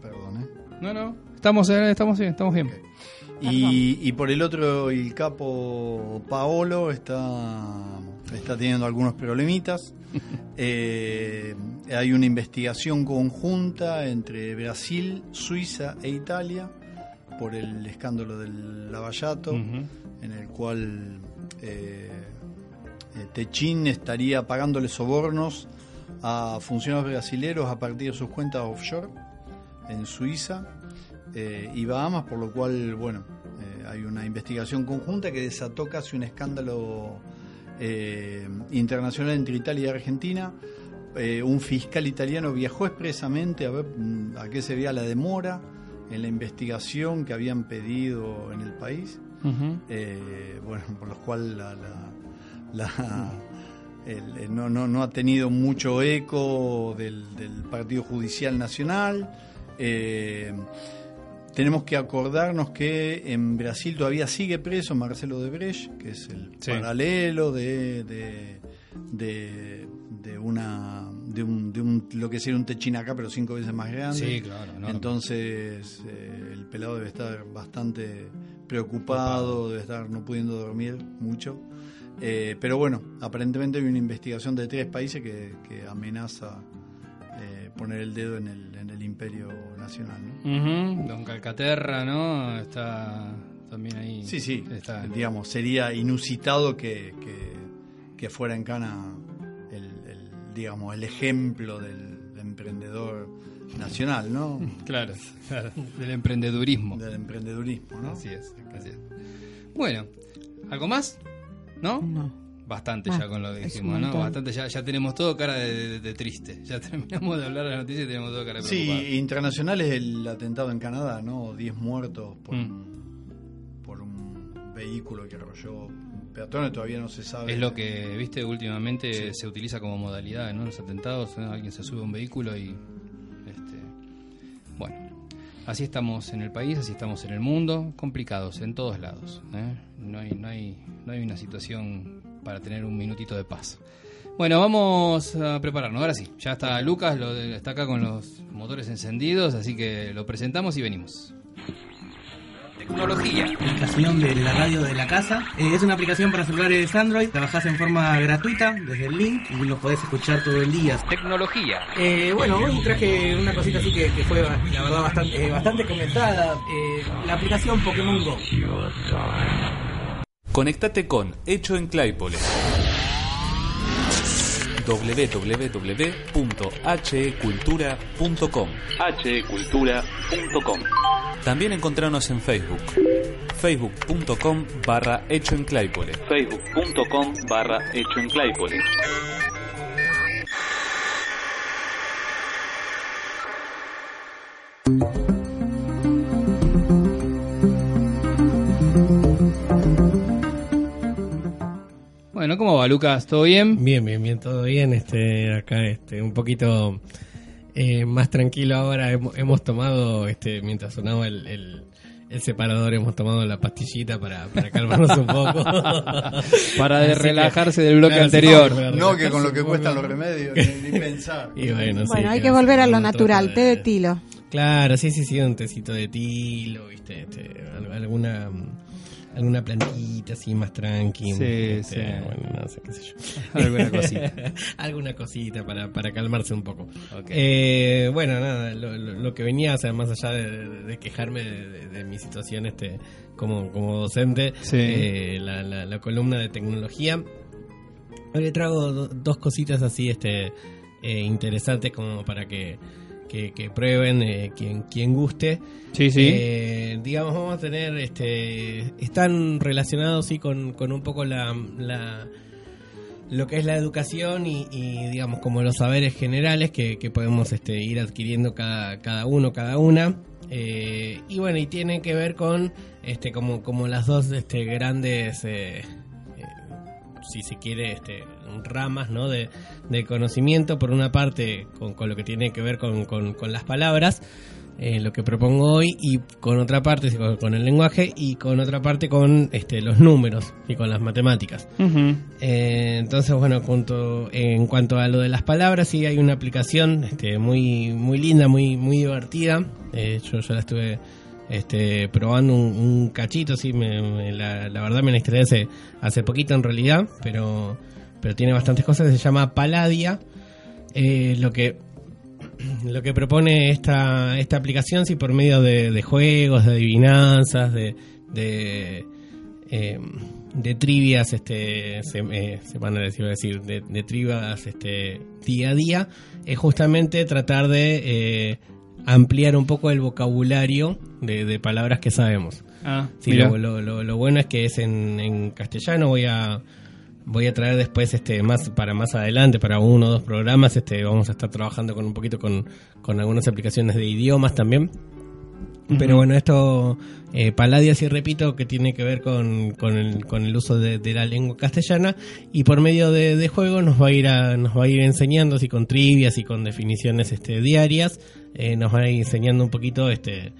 [SPEAKER 5] perdón, ¿eh?
[SPEAKER 3] No, no, estamos, eh, estamos bien, estamos bien.
[SPEAKER 5] Y, y por el otro, el capo Paolo está, está teniendo algunos problemitas. Eh, hay una investigación conjunta entre Brasil, Suiza e Italia por el escándalo del lavallato,
[SPEAKER 3] Ujú.
[SPEAKER 5] en el cual eh, eh, Techín estaría pagándole sobornos a funcionarios brasileños a partir de sus cuentas offshore en Suiza eh, y Bahamas, por lo cual, bueno, eh, hay una investigación conjunta que desató casi un escándalo eh, internacional entre Italia y Argentina. Eh, un fiscal italiano viajó expresamente a ver mm, a qué se veía la demora en la investigación que habían pedido en el país, bueno, por lo cual la, la- la- el- el- no, no, no ha tenido mucho eco del, del Partido Judicial Nacional. Eh, tenemos que acordarnos que en Brasil todavía sigue preso Marcelo Debrecht, que es el
[SPEAKER 3] Sí.
[SPEAKER 5] paralelo de, de, de, de una de un, de un- lo que sería un techín acá, pero cinco veces más grande.
[SPEAKER 3] Sí, claro, enorme.
[SPEAKER 5] Entonces eh, el pelado debe estar bastante preocupado, debe estar no pudiendo dormir mucho. Eh, pero bueno, aparentemente hay una investigación de tres países que, que amenaza eh, poner el dedo en el, en el imperio nacional. ¿no?
[SPEAKER 3] Don Calcaterra, ¿no? Está también ahí.
[SPEAKER 5] Sí, sí,
[SPEAKER 3] Está.
[SPEAKER 5] digamos, sería inusitado que, que, que fuera en Cana el, el, digamos, el ejemplo del emprendedor nacional, ¿no?
[SPEAKER 3] Claro, claro, del emprendedurismo.
[SPEAKER 5] Del emprendedurismo, ¿no?
[SPEAKER 3] Así es, así es. Bueno, ¿algo más? ¿No?
[SPEAKER 4] No.
[SPEAKER 3] Bastante
[SPEAKER 4] Ah,
[SPEAKER 3] ya con lo que dijimos, ¿no? Bastante, ya, ya tenemos todo cara de, de- de triste. Ya terminamos de hablar de la noticia y tenemos todo cara de.
[SPEAKER 5] Sí, internacional es el atentado en Canadá, ¿no? 10 muertos por,
[SPEAKER 3] Mm.
[SPEAKER 5] un, por un vehículo que arrolló peatones, todavía no se sabe.
[SPEAKER 3] Es lo que, viste, últimamente se utiliza como modalidad, ¿no? Los atentados, ¿no? alguien se sube a un vehículo y... Este, bueno. así estamos en el país, así estamos en el mundo, complicados en todos lados. ¿eh? No, hay, no, hay, no hay una situación para tener un minutito de paz. Bueno, vamos a prepararnos. Ahora sí, ya está Lucas, lo de- está acá con los motores encendidos, así que lo presentamos y venimos. Tecnología.
[SPEAKER 10] aplicación de la radio de la casa. Eh, es una aplicación para celulares Android. Trabajás en forma gratuita desde el link y lo podés escuchar todo el día.
[SPEAKER 3] Tecnología.
[SPEAKER 10] Eh, bueno, hoy traje una cosita así que, que fue, la verdad, bastante, eh, bastante comentada. La aplicación Pokémon Go.
[SPEAKER 11] Conectate con Hecho en Claypole. www.hecultura.com hecultura.com También encontrarnos en Facebook facebook.com barra Hecho en Claypole. Facebook.com barra Hecho en Claypole
[SPEAKER 3] Bueno, ¿cómo va Lucas? ¿Todo bien?
[SPEAKER 6] Bien, bien, bien, todo bien. Este, acá, este, un poquito eh, más tranquilo ahora. Hemos, hemos tomado, este, mientras sonaba el, el, el separador, hemos tomado la pastillita para, para calmarnos un poco.
[SPEAKER 3] Para de
[SPEAKER 6] que-
[SPEAKER 3] relajarse del bloque
[SPEAKER 6] Claro,
[SPEAKER 3] anterior.
[SPEAKER 5] No, que con lo que cuestan los remedios, ni, ni pensar.
[SPEAKER 6] Y bueno, sí,
[SPEAKER 4] hay
[SPEAKER 6] que
[SPEAKER 4] volver a lo natural, té de tilo.
[SPEAKER 6] Claro, sí, sí, sí, un tecito de tilo, viste, este, al- alguna alguna plantita así más tranqui.
[SPEAKER 3] Sí,
[SPEAKER 6] este,
[SPEAKER 3] sí.
[SPEAKER 6] Bueno, no sé qué sé yo.
[SPEAKER 3] Alguna cosita.
[SPEAKER 6] alguna cosita para, para calmarse un poco. Eh, bueno, nada, lo, lo- lo que venía, o sea, más allá de, de- de quejarme de, de- de mi situación este como, como docente,
[SPEAKER 3] Sí.
[SPEAKER 6] eh, la, la- la columna de tecnología. Hoy le traigo do- dos cositas así este eh, interesantes como para que, que, que prueben eh, quien, quien guste.
[SPEAKER 3] Sí, sí.
[SPEAKER 6] Eh, digamos, vamos a tener, este, están relacionados sí con, con un poco la, la- lo que es la educación y, y, digamos como los saberes generales que, que podemos este, ir adquiriendo cada, cada uno, cada una. Eh, y bueno, y tienen que ver con este como, como las dos este, grandes, eh, si se quiere, este, ramas ¿no? de, del conocimiento. Por una parte, con, con lo que tiene que ver con, con- con las palabras, eh, lo que propongo hoy, y con otra parte con, el lenguaje, y con otra parte con este, los números y con las matemáticas. Eh, entonces, bueno, junto- en cuanto a lo de las palabras, sí hay una aplicación este, muy, muy linda, muy, muy divertida. Eh, yo, yo la estuve este, probando un, cachito, sí, me- la, verdad me la instalé hace, poquito en realidad, pero, pero tiene bastantes cosas. Se llama Paladia. Eh, lo que lo que propone esta, esta aplicación, sí, por medio de, juegos, de adivinanzas, de, de, eh, de trivias, este, se, eh, iba a decir de, de trivias este, día a día, es justamente tratar de eh, ampliar un poco el vocabulario de, de palabras que sabemos.
[SPEAKER 3] Ah,
[SPEAKER 6] Sí, lo, lo- lo- lo bueno es que es en, en castellano. Voy a voy a traer después este más para más adelante para uno o dos programas. Este vamos a estar trabajando con un poquito con, con algunas aplicaciones de idiomas también. Pero bueno, esto, eh, Paladia, sí repito, que tiene que ver con, con, el, con el uso de, de la lengua castellana y por medio de, de juego nos va a ir a, nos va a ir enseñando, así con trivias y con definiciones este, diarias, eh, nos va a ir enseñando un poquito este,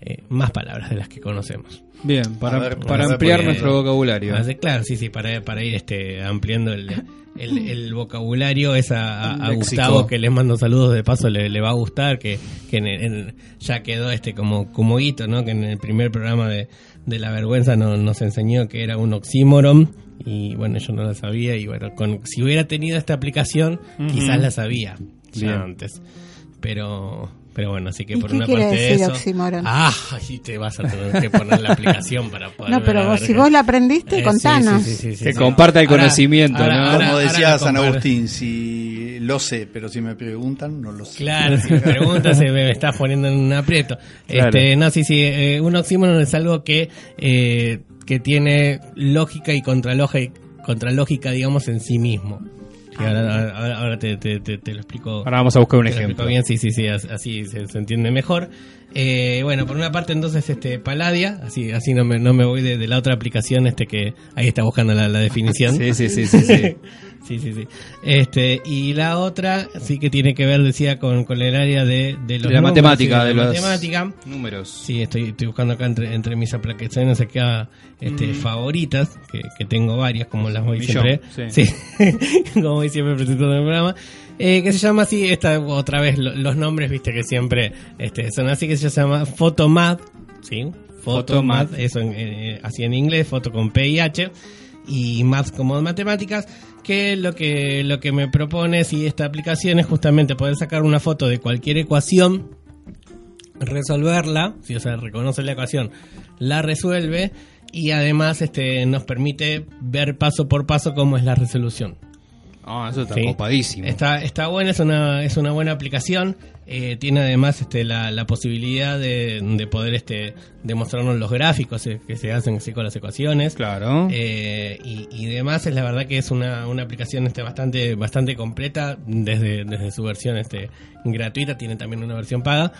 [SPEAKER 6] eh, más palabras de las que conocemos.
[SPEAKER 3] Bien, para,
[SPEAKER 5] ver,
[SPEAKER 3] para ampliar nuestro vocabulario.
[SPEAKER 6] Claro, sí, sí, para, para ir este, ampliando el, el, el vocabulario. Es a, a-. Gustavo que les mando saludos de paso, le, le va a gustar, que, que en el- en- ya quedó este como, como hito, ¿no? Que en el primer programa de, de La Vergüenza no- nos enseñó que era un oxímoron. Y bueno, yo no lo sabía. Y bueno, con, si hubiera tenido esta aplicación, quizás la sabía ya
[SPEAKER 3] Bien.
[SPEAKER 6] antes. Pero. Pero bueno, así que
[SPEAKER 4] ¿Y
[SPEAKER 6] por
[SPEAKER 4] qué
[SPEAKER 6] una parte de
[SPEAKER 4] decir
[SPEAKER 6] eso.
[SPEAKER 4] oxímoron?
[SPEAKER 6] Ah, ahí te vas a tener que poner la aplicación para poder
[SPEAKER 4] No, pero vos,
[SPEAKER 6] ver
[SPEAKER 4] si vos la aprendiste,
[SPEAKER 6] Eh,
[SPEAKER 4] contanos.
[SPEAKER 6] sí, sí, sí, sí,
[SPEAKER 3] Que
[SPEAKER 6] sí.
[SPEAKER 3] comparta el
[SPEAKER 6] Ahora-
[SPEAKER 3] conocimiento,
[SPEAKER 6] ahora-
[SPEAKER 3] ¿no?
[SPEAKER 6] ahora-
[SPEAKER 5] Como decía San. Agustín, si lo sé, pero si me preguntan, no lo sé.
[SPEAKER 6] Claro, si me preguntas, se me estás poniendo en un aprieto.
[SPEAKER 3] Claro.
[SPEAKER 6] Este, no, sí, sí, eh, un oxímoron es algo que, eh, que tiene lógica y contralógica, contralógica, digamos, en sí mismo. Sí, ahora ahora- ahora te, te- te- te lo explico.
[SPEAKER 3] Ahora vamos a buscar un ejemplo.
[SPEAKER 6] bien, sí, sí, sí, as- así se, se entiende mejor. Eh, bueno, por una parte entonces este Paladia, así así no me, no me voy de, de la otra aplicación este que ahí está buscando la, la definición.
[SPEAKER 3] Sí, sí, sí, sí, sí.
[SPEAKER 6] Sí, sí, sí. Este, y la otra sí que tiene que ver, decía, con, con el área de, de los
[SPEAKER 3] la
[SPEAKER 6] números
[SPEAKER 3] matemática,
[SPEAKER 6] y
[SPEAKER 3] de
[SPEAKER 6] la matemática.
[SPEAKER 3] números.
[SPEAKER 6] Sí, estoy, estoy buscando acá entre, entre mis aplicaciones acá este,
[SPEAKER 3] Mm.
[SPEAKER 6] favoritas, que, que tengo varias, como las voy siempre.
[SPEAKER 3] sí.
[SPEAKER 6] Sí, como voy siempre presentando el programa. Eh, que se llama así, esta otra vez, lo- los nombres, viste, que siempre este, son así, que se llama Photomath, ¿sí? Photomath. eso en- eh, así en inglés, foto con P y H, y math como matemáticas, que lo que lo que me propone si esta aplicación es justamente poder sacar una foto de cualquier ecuación, resolverla, si o sea, reconoce la ecuación, la resuelve y además este nos permite ver paso por paso cómo es la resolución.
[SPEAKER 3] Ah, eso está
[SPEAKER 6] Sí.
[SPEAKER 3] copadísimo.
[SPEAKER 6] Está, está buena, es una, es una buena aplicación. eh, tiene además este, la, la posibilidad de, de poder este, demostrarnos los gráficos eh, que se hacen así con las ecuaciones.
[SPEAKER 3] Claro.
[SPEAKER 6] Eh, y, y demás, es la verdad que es una, una aplicación este, bastante, bastante completa desde, desde su versión este, gratuita. Tiene también una versión paga.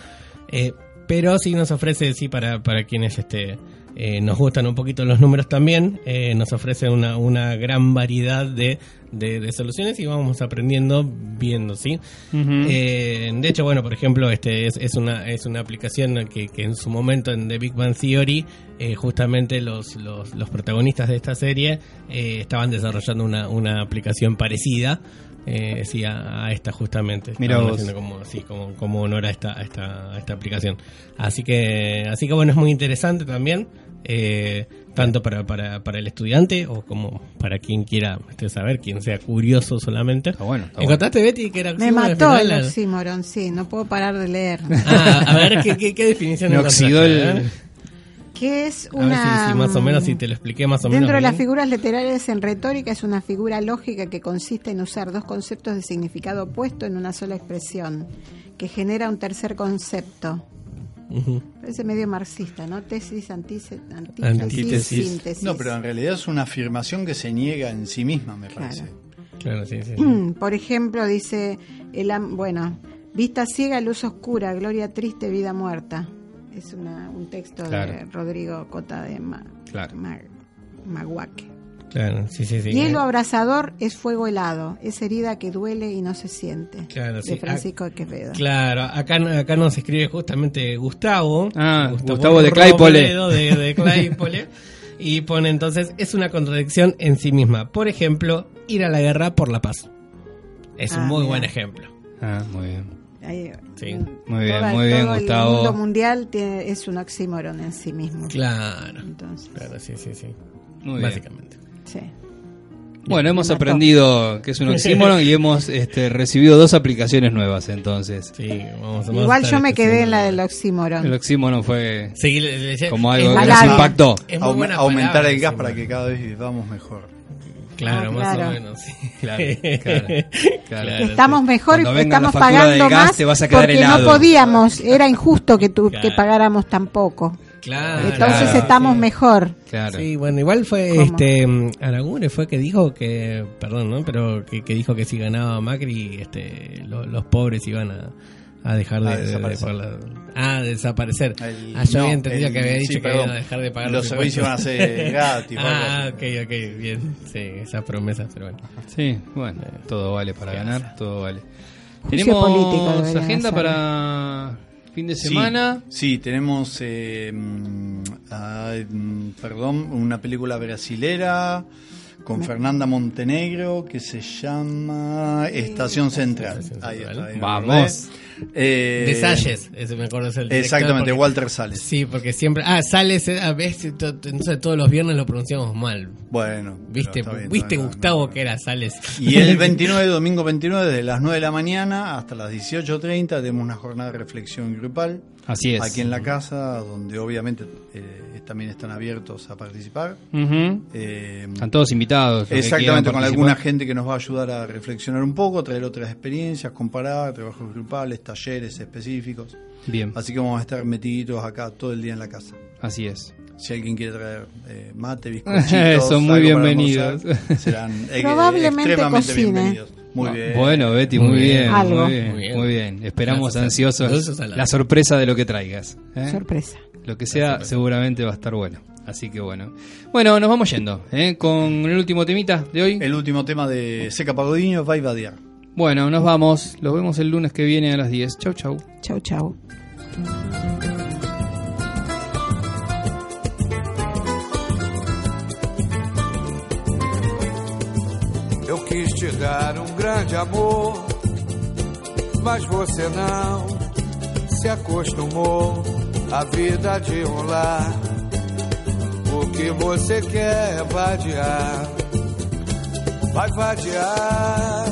[SPEAKER 6] Pero sí nos ofrece, sí, para, para quienes este, eh, nos gustan un poquito los números también, eh, nos ofrece una, una gran variedad de, de, de soluciones y vamos aprendiendo viendo, ¿sí? Eh, de hecho, bueno, por ejemplo, este es, es una es una aplicación que, que en su momento en The Big Bang Theory, eh, justamente los, los, los protagonistas de esta serie eh, estaban desarrollando una, una aplicación parecida. Eh, sí, a, a esta justamente haciendo como, sí, como, como honor a esta, a esta, a esta aplicación así que así que bueno es muy interesante también eh, tanto para, para, para el estudiante o como para quien quiera este, saber quien sea curioso solamente
[SPEAKER 3] bueno,
[SPEAKER 6] encontraste Betty que era
[SPEAKER 4] Me mató el oxímoron, sí, no puedo parar de leer.
[SPEAKER 6] Ah, a ver, ¿qué, qué, qué definición
[SPEAKER 3] Me oxidó el-
[SPEAKER 6] A ver.
[SPEAKER 4] Que es
[SPEAKER 6] A ver
[SPEAKER 4] una...
[SPEAKER 6] si, si más o menos, si te lo expliqué más o menos.
[SPEAKER 4] Dentro de las figuras literarias en retórica es una figura lógica que consiste en usar dos conceptos de significado opuesto en una sola expresión, que genera un tercer concepto. Parece medio marxista, ¿no? Tesis, antítesis,
[SPEAKER 5] Antítesis.
[SPEAKER 4] síntesis.
[SPEAKER 5] No, pero en realidad es una afirmación que se niega en sí misma, me parece.
[SPEAKER 6] Claro, sí, sí.
[SPEAKER 4] Por ejemplo, dice, el, am- bueno, vista ciega, luz oscura, gloria triste, vida muerta. Es una, un texto de. Rodrigo Cota de Ma-
[SPEAKER 3] Claro.
[SPEAKER 4] Ma- Maguaque.
[SPEAKER 6] Claro, sí, sí, sí.
[SPEAKER 4] Hielo abrasador es fuego helado, es herida que duele y no se siente.
[SPEAKER 6] Claro, sí.
[SPEAKER 4] De Francisco de Quevedo.
[SPEAKER 6] Claro, acá, acá nos escribe justamente Gustavo.
[SPEAKER 3] Ah, Gustavo de Claypole.
[SPEAKER 6] De, de Claypole. y pone entonces, es una contradicción en sí misma. Por ejemplo, ir a la guerra por la paz. Es un
[SPEAKER 4] Ah,
[SPEAKER 6] muy
[SPEAKER 4] mira.
[SPEAKER 6] buen ejemplo.
[SPEAKER 3] Ah, muy bien.
[SPEAKER 4] Ahí,
[SPEAKER 6] Sí.
[SPEAKER 3] Muy bien, muy bien,
[SPEAKER 4] todo
[SPEAKER 3] Gustavo.
[SPEAKER 4] El mundo mundial tiene, es un oxímoron en sí mismo.
[SPEAKER 6] Claro.
[SPEAKER 4] Entonces,
[SPEAKER 6] Claro, sí, sí, sí.
[SPEAKER 3] Muy bien.
[SPEAKER 4] Sí.
[SPEAKER 3] Bueno, hemos aprendido que es un oxímoron y hemos este, recibido dos aplicaciones nuevas entonces.
[SPEAKER 6] Sí, vamos, vamos a
[SPEAKER 4] Igual yo me quedé en la del oxímoron.
[SPEAKER 3] El oxímoron fue
[SPEAKER 6] Sí, le- le decía-
[SPEAKER 3] como algo que nos impactó.
[SPEAKER 5] Aumentar
[SPEAKER 6] palabra,
[SPEAKER 5] el gas para que cada vez vivamos mejor.
[SPEAKER 6] Claro,
[SPEAKER 4] Ah,
[SPEAKER 6] más
[SPEAKER 4] claro.
[SPEAKER 6] o menos, sí.
[SPEAKER 3] Claro, claro, claro.
[SPEAKER 4] Que estamos mejor y estamos pagando
[SPEAKER 3] gas,
[SPEAKER 4] más
[SPEAKER 3] te vas a
[SPEAKER 4] porque
[SPEAKER 3] helado.
[SPEAKER 4] no podíamos, era injusto que tu, que pagáramos tan poco.
[SPEAKER 6] Claro.
[SPEAKER 4] Entonces
[SPEAKER 3] claro,
[SPEAKER 4] estamos
[SPEAKER 6] sí.
[SPEAKER 4] mejor.
[SPEAKER 3] Claro.
[SPEAKER 6] Sí, bueno, igual fue
[SPEAKER 4] ¿Cómo?
[SPEAKER 6] este Aragune fue que dijo que, perdón, ¿no? Pero que, que dijo que si ganaba Macri, este, lo- los pobres iban a, a dejar de,
[SPEAKER 5] A
[SPEAKER 6] de- de
[SPEAKER 5] desaparecer.
[SPEAKER 6] pagar la- ah, desaparecer.
[SPEAKER 5] El-
[SPEAKER 6] ah, yo
[SPEAKER 5] no,
[SPEAKER 6] había entendido
[SPEAKER 5] el-
[SPEAKER 6] que había dicho
[SPEAKER 5] sí,
[SPEAKER 6] que iban a dejar de pagar
[SPEAKER 5] Los servicios van a ser gratis.
[SPEAKER 6] ah, ok, ok, bien. Sí, esas promesas, pero bueno.
[SPEAKER 3] Sí, bueno, todo vale para ganar, todo vale. Tenemos
[SPEAKER 4] político
[SPEAKER 3] agenda
[SPEAKER 4] hacer.
[SPEAKER 3] para fin de semana.
[SPEAKER 5] Sí, tenemos, eh, mm, ah, mm, perdón, una película brasilera con Fernanda Montenegro que se llama Estación Central. Ahí está. ahí me
[SPEAKER 3] Vamos.
[SPEAKER 5] Eh,
[SPEAKER 6] de Salles, ese me acuerdo es el director,
[SPEAKER 5] Exactamente,
[SPEAKER 6] porque-
[SPEAKER 5] Walter Sales.
[SPEAKER 6] Sí, porque siempre. Ah, Sales, eh, a veces, to- to- entonces todos los viernes lo pronunciamos mal.
[SPEAKER 5] Bueno,
[SPEAKER 6] ¿Viste,
[SPEAKER 5] bien,
[SPEAKER 6] ¿viste Gustavo
[SPEAKER 5] no, no.
[SPEAKER 6] que era Sales?
[SPEAKER 5] Y el 29, domingo 29, desde las 9 de la mañana hasta las 18.30, tenemos una jornada de reflexión grupal.
[SPEAKER 3] Así es.
[SPEAKER 5] Aquí en la casa, donde obviamente eh, también están abiertos a participar. Eh,
[SPEAKER 3] Están todos invitados.
[SPEAKER 5] Exactamente, con alguna gente que nos va a ayudar a reflexionar un poco, traer otras experiencias, comparar, trabajos grupales, talleres específicos.
[SPEAKER 3] Bien,
[SPEAKER 5] Así que vamos a estar metiditos acá todo el día en la casa.
[SPEAKER 3] así es.
[SPEAKER 5] Si alguien quiere traer eh, mate, bizcochitos,
[SPEAKER 3] Son muy bienvenidos.
[SPEAKER 5] almorzar, serán
[SPEAKER 4] Probablemente
[SPEAKER 5] extremadamente
[SPEAKER 4] cocine.
[SPEAKER 5] bienvenidos. Muy bien.
[SPEAKER 3] Bueno, Betty,
[SPEAKER 6] Muy
[SPEAKER 3] muy,
[SPEAKER 6] bien.
[SPEAKER 3] bien,
[SPEAKER 4] Algo.
[SPEAKER 3] muy bien,
[SPEAKER 6] Muy bien.
[SPEAKER 3] muy bien. Esperamos
[SPEAKER 6] Gracias.
[SPEAKER 3] ansiosos la sorpresa de lo que traigas. ¿eh?
[SPEAKER 4] Sorpresa.
[SPEAKER 3] Lo que sea, seguramente va a estar bueno. Así que bueno. Bueno, nos vamos yendo ¿eh? con el último temita de hoy.
[SPEAKER 5] El último tema de Seca Pagodinho, Vai Vadiar.
[SPEAKER 3] Bueno, nos vamos. Los vemos el lunes que viene a las 10. Chau, chau.
[SPEAKER 4] Chau, chau.
[SPEAKER 7] Quis te dar um grande amor, mas você não se acostumou à vida de um lar. O que você quer é vadiar, vai vadiar,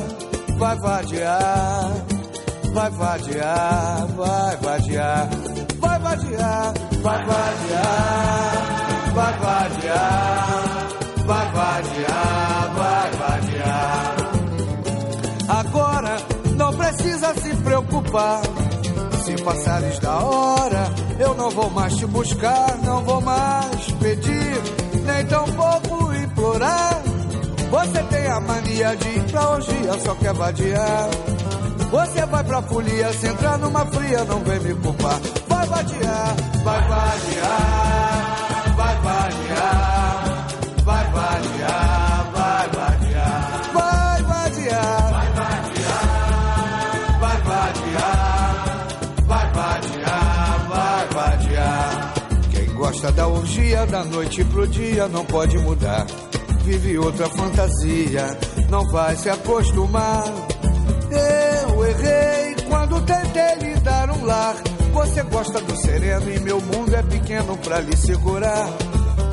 [SPEAKER 7] vai vadiar, vai vadiar, vai vadiar, vai vadiar, vai vadiar, vai vadiar, vai vadiar, se preocupar. Se passares da hora, eu não vou mais te buscar, não vou mais pedir, nem tampouco implorar. Você tem a mania de ir pra orgia, só quer vadiar. Você vai pra folia, se entrar numa fria, não vem me culpar. Vai vadiar, vai vadiar, gosta da orgia, da noite pro dia, não pode mudar. Vive outra fantasia, não vai se acostumar. Eu errei quando tentei lhe dar um lar. Você gosta do sereno e meu mundo é pequeno pra lhe segurar.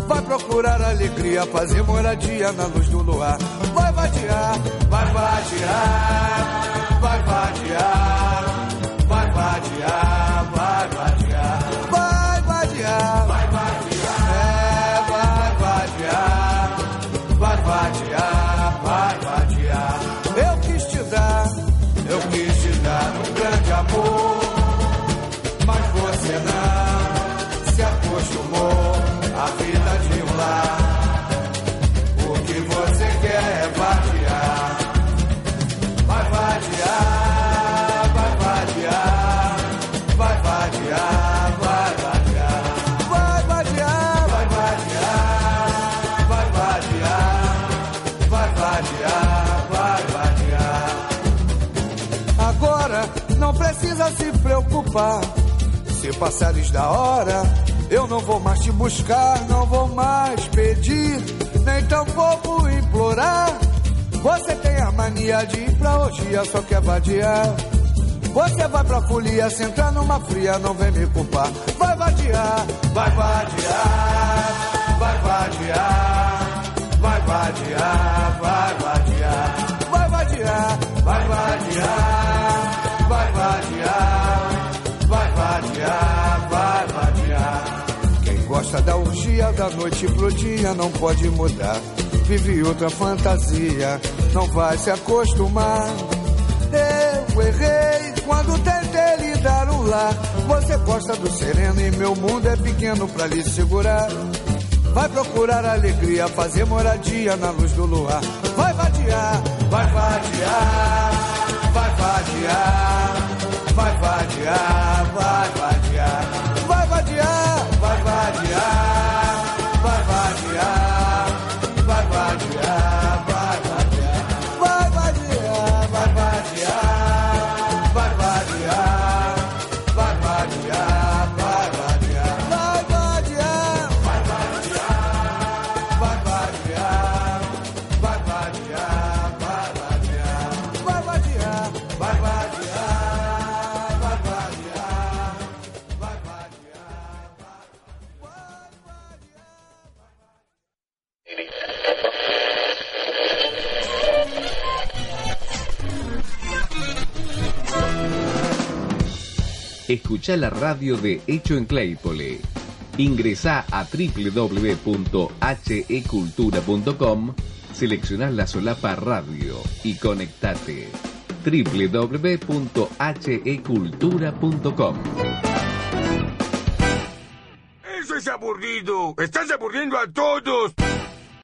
[SPEAKER 7] Vai procurar alegria, fazer moradia na luz do luar. Vai vadiar, vai vadiar, vai vadiar, preocupar. Se passares da hora, eu não vou mais te buscar, não vou mais pedir, nem tampouco implorar. Você tem a mania de ir pra orgia, só quer vadiar. Você vai pra folia, se entrar numa fria, não vem me culpar. Vai vadiar, vai vadiar, vai vadiar, vai vadiar, vai vadiar, vai vadiar, vai vadiar, vai gosta da orgia, da noite pro dia, não pode mudar. Vive outra fantasia, não vai se acostumar. Eu errei quando tentei lhe dar um lar. Você gosta do sereno e meu mundo é pequeno pra lhe segurar. Vai procurar alegria, fazer moradia na luz do luar. Vai vadiar, vai vadiar, vai vadiar, vai vadiar, vai vadiar, vai vadiar,
[SPEAKER 1] Escucha la radio de Hecho en Claypole. Ingresá a www.hecultura.com, selecciona la solapa radio y conectate. www.hecultura.com
[SPEAKER 2] Eso es aburrido. Estás aburriendo a todos.